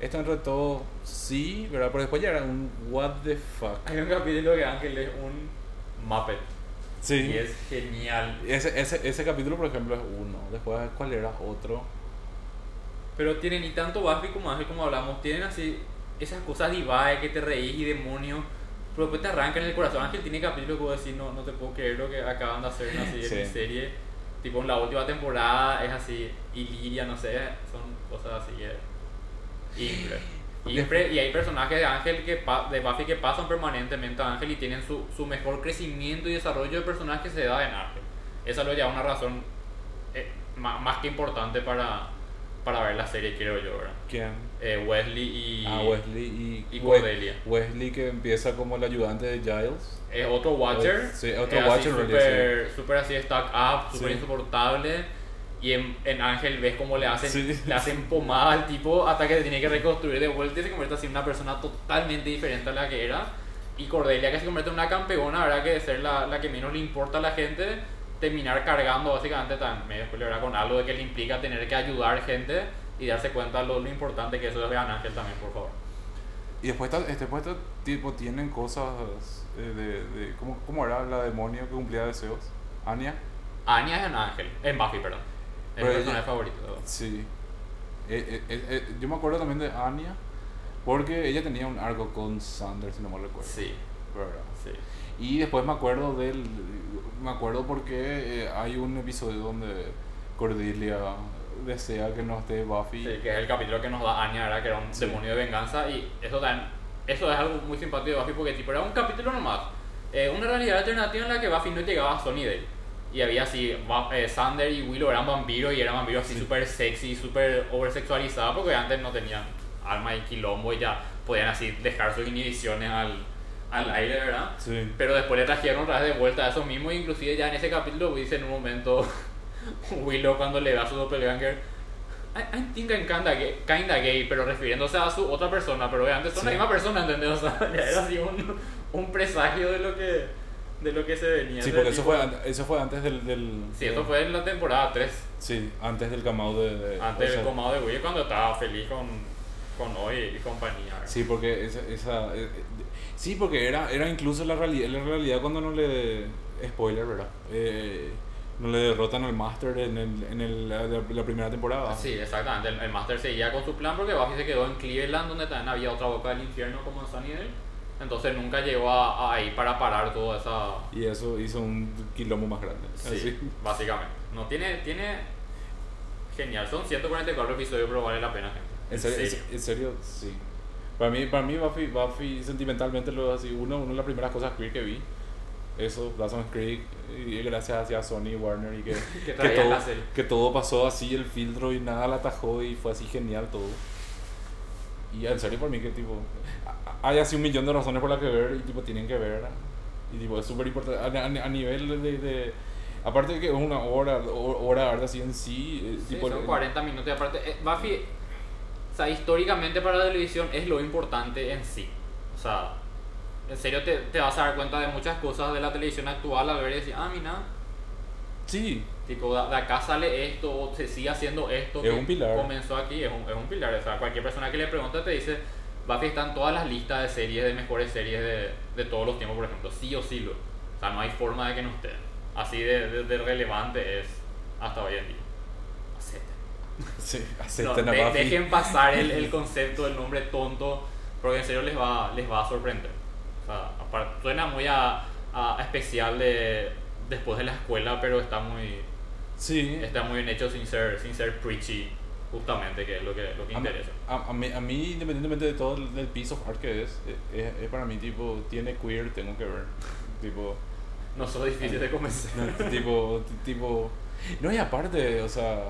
esto dentro de todo sí, ¿verdad? Pero después ya era un what the fuck. Hay un capítulo que Ángel es un Muppet Sí. y es genial. Ese, ese, ese capítulo, por ejemplo, es uno. Después, ¿cuál era otro? Pero tienen ni tanto Buffy como Ángel como hablamos, tienen así esas cosas divae que te reís y demonios, pero después te arrancan en el corazón. Ángel tiene capítulos que vos decís, no, no te puedo creer lo que acaban de hacer Sí. en mi serie. Tipo en la última temporada es así, y Liria, no sé, son cosas así. Impre. Impre, y hay personajes de Ángel que pa- de Buffy que pasan permanentemente a Ángel y tienen su, su mejor crecimiento y desarrollo de personaje que se da en Ángel. Esa lo lleva una razón eh, ma- más que importante para, para ver la serie, creo yo, ¿verdad? ¿Quién? Eh, Wesley y, Ah, Wesley y, y Cordelia. Wesley que empieza como el ayudante de Giles. Es otro Watcher. Sí, otro es Watcher, Súper super así, stuck up, súper Sí. insoportable. Y en, en Ángel ves cómo le hacen, Sí. le hacen pomada al tipo hasta que se tiene que reconstruir de vuelta y se convierte así en una persona totalmente diferente a la que era. Y Cordelia que se convierte en una campeona, ¿verdad? Que de ser la, la que menos le importa a la gente, terminar cargando básicamente tan medio con algo de que le implica tener que ayudar gente y darse cuenta lo, lo importante que eso es vean Ángel también, por favor. Y después, está- este, después está- tipo, tienen cosas eh, de, de ¿cómo, ¿Cómo era la demonio que cumplía deseos? Anya. Anya es en Ángel, en Buffy, perdón. Es mi personaje favorito. Sí. Eh, eh, eh, yo me acuerdo también de Anya, porque ella tenía un arco con Sanders, si no me recuerdo. Sí, ¿verdad? sí. Y después me acuerdo del. Me acuerdo porque eh, hay un episodio donde Cordelia desea que no esté Buffy. Sí, que es el capítulo que nos da Anya, ¿verdad? Que era un Sí. demonio de venganza. Y eso, también, eso es algo muy simpático de Buffy porque tipo, era un capítulo nomás. Eh, una realidad alternativa en la que Buffy no llegaba a Sunnydale. Y había así, eh, Sander y Willow eran vampiros y eran vampiros así Sí. súper sexy, súper oversexualizados porque antes no tenían alma y quilombo y ya podían así dejar sus inhibiciones al, al aire, ¿verdad? Sí. Pero después le trajeron otra vez de vuelta a eso mismo, inclusive ya en ese capítulo dice en un momento Willow cuando le da a su doppelganger I, I think I'm kinda gay, kinda gay, pero refiriéndose a su otra persona, pero obviamente son la Sí. misma persona, ¿entendés? O sea, ya era así un, un presagio de lo que de lo que se venía. Sí, porque eso fue, an- eso fue antes del. del Sí, eso fue en la temporada 3, Sí, antes del camao de. de- antes del comado de Willow, cuando estaba feliz con, con Hoy y compañía. Sí, porque esa. esa eh, eh, sí, porque era, era incluso la realidad, la realidad cuando no le. Spoiler, ¿verdad? Eh, no le derrotan al Master en, el, en el, la, la primera temporada. Sí, exactamente. El, el Master seguía con su plan porque Buffy se quedó en Cleveland, donde también había otra boca del infierno como en Sunnydale. Entonces nunca llegó a, a ahí para parar toda esa. Y eso hizo un quilombo más grande. Sí, Así. básicamente. No tiene, tiene. Genial, son 144 episodios, pero vale la pena, gente. ¿En serio? en serio, sí. Para mí, para mí Buffy, Buffy sentimentalmente lo es así. Uno, una de las primeras cosas queer que vi. Eso, Dawson's Creek, y gracias hacia Sony Warner y que, Que que, todo, que todo pasó así, el filtro y nada la atajó y fue así genial todo. Y en serio, por mí que tipo, hay así un millón de razones por las que ver y tipo tienen que ver. Y tipo, es súper importante a, a- a nivel de, de- Aparte de que es una hora, ho- hora de arte así en sí. eh, Sí, tipo, son el- 40 minutos y aparte, eh, Buffy, o sea, históricamente para la televisión es lo importante en sí. O sea, en serio te, te vas a dar cuenta de muchas cosas de la televisión actual al ver y decir, ah, mira, Sí, tipo, de, de acá sale esto, o se sigue haciendo esto. Es que un pilar. Comenzó aquí, es un, es un pilar. O sea, cualquier persona que le pregunte te dice, Buffy está en todas las listas de series, de mejores series de, de todos los tiempos, por ejemplo. Sí o sí lo. O sea, no hay forma de que no esté. Así de, de- de relevante es hasta hoy en día. Sí, No, de- dejen pasar el, el concepto del nombre tonto, porque en serio les va, les va a sorprender. O sea, aparte, suena muy a, a especial de después de la escuela, pero está muy, Sí. está muy bien hecho sin ser, sin ser preachy, justamente, que es lo que, lo que A, interesa. a, a mí, a mí, independientemente de todo el, del piece of art que es, eh, es, es para mí tipo, tiene queer, tengo que ver. tipo, No soy difícil de convencer. no, tipo, ti- tipo, no y aparte, o sea, eh,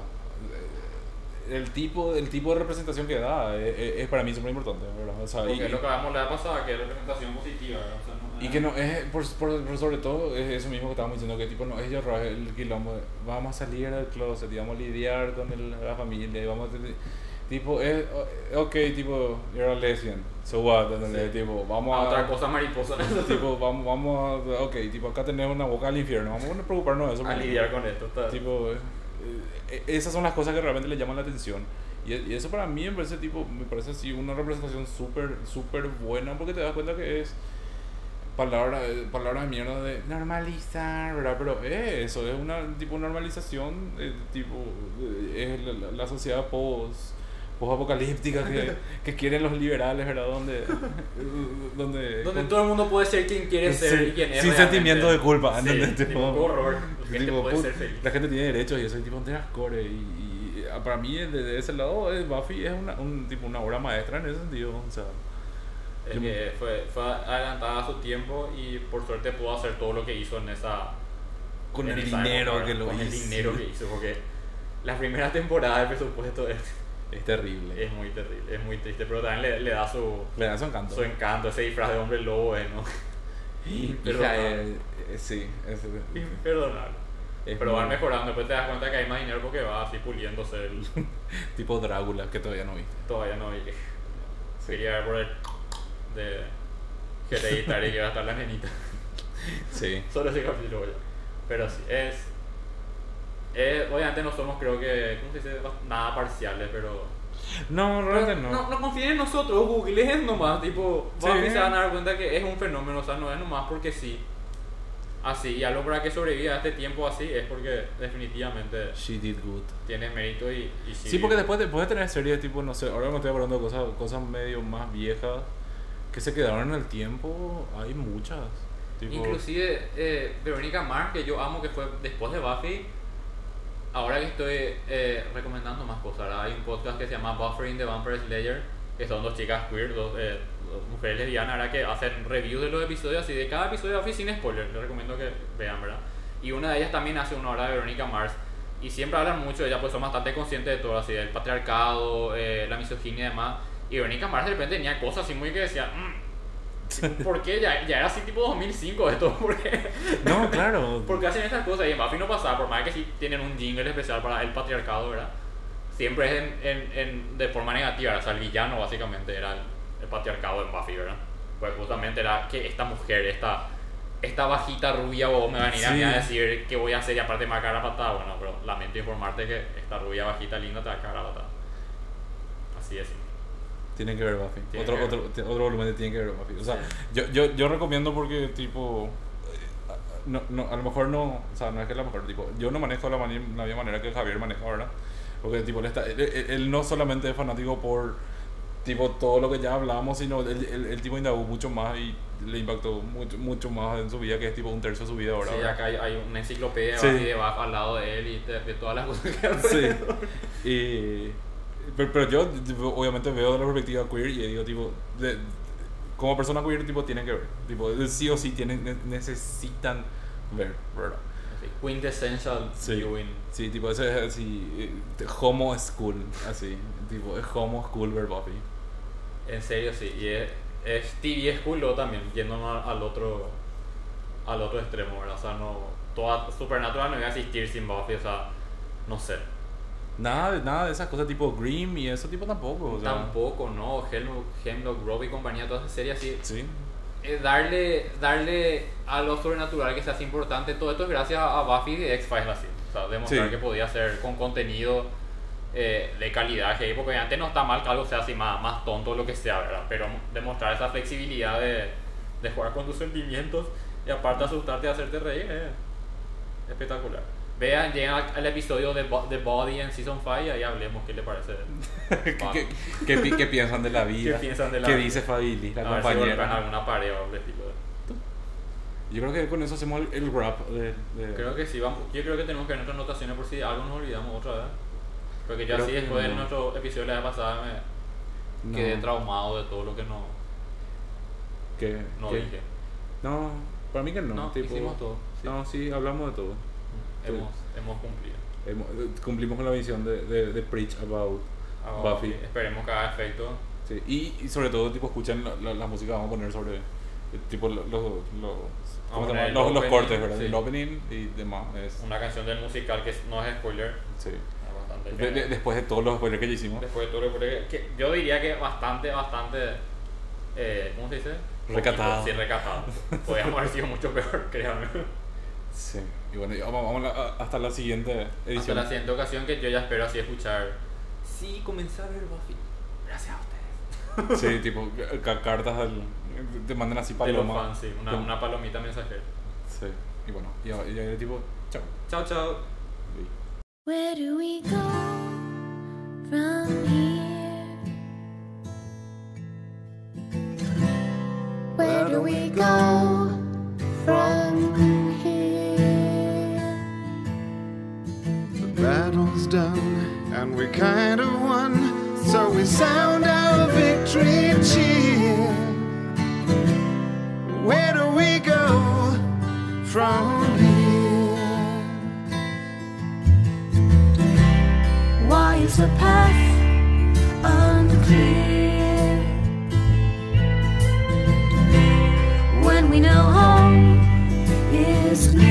el tipo, el tipo de representación que da es, es- es para mí súper importante, ¿verdad? O sea, y, Porque es lo que hablamos la pasada, que es representación positiva. ¿verdad? O sea, no- y que no es, por, por- por sobre todo, es eso mismo que estábamos diciendo, que tipo, no es llorar el quilombo, vamos a salir del closet y vamos a lidiar con el- la familia, y vamos a tipo, es, ok, tipo, you're a lesbian, so what, ¿entendés? Sí. tipo, vamos a a, otra cosa mariposa. tipo, vamos, vamos a, ok, tipo, acá tenemos una boca al infierno, vamos a preocuparnos de eso. a lidiar con esto. está- Tipo, eh, eh, esas son las cosas que realmente le llaman la atención. Y, eso para mí me parece, tipo, me parece así una representación súper, súper buena porque te das cuenta que es palabra, eh, palabra de mierda de normalizar, ¿verdad? Pero eh, eso es una tipo normalización, eh, tipo, eh, es la, la sociedad post apocalíptica que, que quieren los liberales, ¿verdad? Donde, donde, Donde con- todo el mundo puede ser quien quiere ser Sí, y quien es sin realmente. sentimiento de culpa, Sí, ¿entendés? tipo, Tipo, horror. La gente Tipo, puede ser feliz. La gente tiene derechos y eso, y tipo, de las core. Y, y, ah, para mí, de, de ese lado, eh, Buffy es una, un, tipo, una obra maestra en ese sentido. O sea, Es que fue, fue adelantada a su tiempo y por suerte pudo hacer todo lo que hizo en esa. con en el esa dinero época, que lo con hizo. el dinero que hizo, porque la primera temporada del presupuesto es, Es terrible. es muy terrible, es muy triste, pero también le, le da su, Le da su encanto. su encanto, ese disfraz de hombre lobo, eh, ¿no? Hija, eh, eh, sí, es, Imperdonable. es Pero muy- van mejorando, después te das cuenta que hay más dinero porque va así puliéndose el. tipo Drácula, que todavía no viste. Todavía no vi. Sí. Quería ver por el. de. Hereditary que va a estar la nenita. Sí. Solo ese capítulo ya. Pero sí, es. Es- obviamente no somos, creo que. ¿Cómo se dice? Nada parciales, pero. No, realmente no. No, no confíen en nosotros, Google es nomás. Tipo, Sí. Buffy se van a dar cuenta que es un fenómeno, o sea, no es nomás porque sí. así. Y algo para que sobreviva a este tiempo así es porque definitivamente She did good. tiene mérito y, y sí. Sí, porque después de, después de tener series tipo, no sé, ahora me estoy hablando de cosas, cosas medio más viejas que se quedaron en el tiempo, hay muchas. Tipo, Inclusive eh, Verónica Mars, que yo amo que fue después de Buffy, ahora que estoy eh, recomendando más cosas, ahora hay un podcast que se llama Buffering the Vampire Slayer, que son dos chicas queer, dos, eh, dos mujeres lesbianas, que hacen reviews de los episodios, así de cada episodio Buffy sin spoiler, les recomiendo que vean, ¿verdad? Y una de ellas también hace una hora de Verónica Mars. Y siempre hablan mucho ella, pues son bastante conscientes de todo, así del patriarcado, eh, la misoginia y demás. Y Verónica Mars de repente tenía cosas así muy que decía, "Mm, ¿por qué? Ya, ya era así tipo 2005 esto, ¿por qué? No, claro. Porque hacen estas cosas y en Buffy no pasaba, por más que sí tienen un jingle especial para el patriarcado, ¿verdad? Siempre es en, en, en- de forma negativa, o sea, el villano básicamente era el, el patriarcado en Buffy, ¿verdad? Pues justamente era que esta mujer, esta, esta bajita rubia, vos me va a venir a mí Sí. a decir qué voy a hacer y aparte me va a cagar a patada. Bueno, pero lamento informarte que esta rubia bajita linda te va a cagar a patada. Así es. Tienen que ver Buffy. Tienen Otro, que otro, t- otro volumen de Tienen que ver Buffy. O sea, Sí. yo, yo, yo recomiendo porque, tipo, eh, no, no, a lo mejor no, o sea, no es que a lo mejor, tipo, yo no manejo la, mani- la misma manera que Javier maneja, ¿verdad? Porque, tipo, él, está, él, él- no solamente es fanático por, tipo, todo lo que ya hablamos, sino el, el, el tipo indagó mucho más y le impactó mucho, mucho más en su vida, que es tipo un tercio de su vida ahora. Sí, acá hay, hay una enciclopedia Sí. de debajo al lado de él y de, de todas las cosas que. Sí. Y, pero, pero yo obviamente veo de la perspectiva queer y digo, tipo, de- como persona queer, tipo, tienen que ver. Tipo, sí o sí tienen, ne- necesitan ver, ¿verdad? Quintessential Sí. viewing. Sí, tipo, ese es así, eh, homo school, así, tipo, es homo school ver Buffy. En serio, sí. Y es, es TV School luego también, yéndonos al otro, al otro extremo, ¿verdad? O sea, no, toda Supernatural no iba a existir sin Buffy, o sea, no sé. Nada, de- nada de esas cosas tipo Grimm y eso tipo tampoco, o sea. Tampoco, ¿no? Hemlock, Hemlock Grove y compañía, todas esas series así. Sí. eh, darle, darle a lo sobrenatural que se hace importante, todo esto es gracias a Buffy y X-Files así. O sea, demostrar Sí. que podía ser con contenido eh, de calidad, que porque antes no está mal que algo sea así más, más tonto lo que sea, ¿verdad? Pero demostrar esa flexibilidad de, de jugar con tus sentimientos y aparte asustarte y hacerte reír es espectacular. Vean, llegan al, episodio de, Bo- de Body en Season 5 y ahí hablemos qué le parece. ¿Qué, qué, qué qué piensan de la vida? ¿Qué piensan de la ¿Qué vida? dice Fabili, la a ver si compañera? alguna pared o algo estilo. Yo creo que con eso hacemos el, el wrap de, de- Creo que sí, vamos, yo creo que tenemos que ver nuestras anotaciones por si algo nos olvidamos otra vez. Porque yo así después de no. nuestro episodio de la vez pasada me no, quedé traumado de todo lo que no, que- no que- dije. No, para mí que no. No, tipo, hicimos todo. sí. No, sí, hablamos de todo. Hemos, hemos cumplido. Hemos- eh, cumplimos con la misión de, de, de preach about Ah, Buffy. sí, Esperemos que haga efecto. Sí, y, y sobre todo, tipo, escuchen la, la, la música que vamos a poner sobre, eh, tipo, los, los, los, los, los cortes, ¿verdad? sí. El opening y demás. Es, Una canción del musical que no es spoiler. sí. es bastante De- de- después de todos los spoilers que ya hicimos. Después de todo lo que, que yo diría que bastante, bastante, eh, ¿cómo se dice? Recatado. Sí, recatado. Podríamos haber sido mucho peor, créanme. Sí. Y bueno, vamos, vamos a hasta la siguiente Hasta edición. la siguiente ocasión que yo ya espero así escuchar. Sí, comencé a ver Buffy. Gracias a ustedes. Sí, tipo, ca- cartas al, te mandan así palomas. fans, sí. Una, una palomita mensajera. Sí. Y bueno, y, ahora- tipo, chao. Chao, chao. Where do we go from here? Where do we go from done, and we kind of won, so we sound our victory cheer. Where do we go from here? Why is the path unclear? When we know home is near.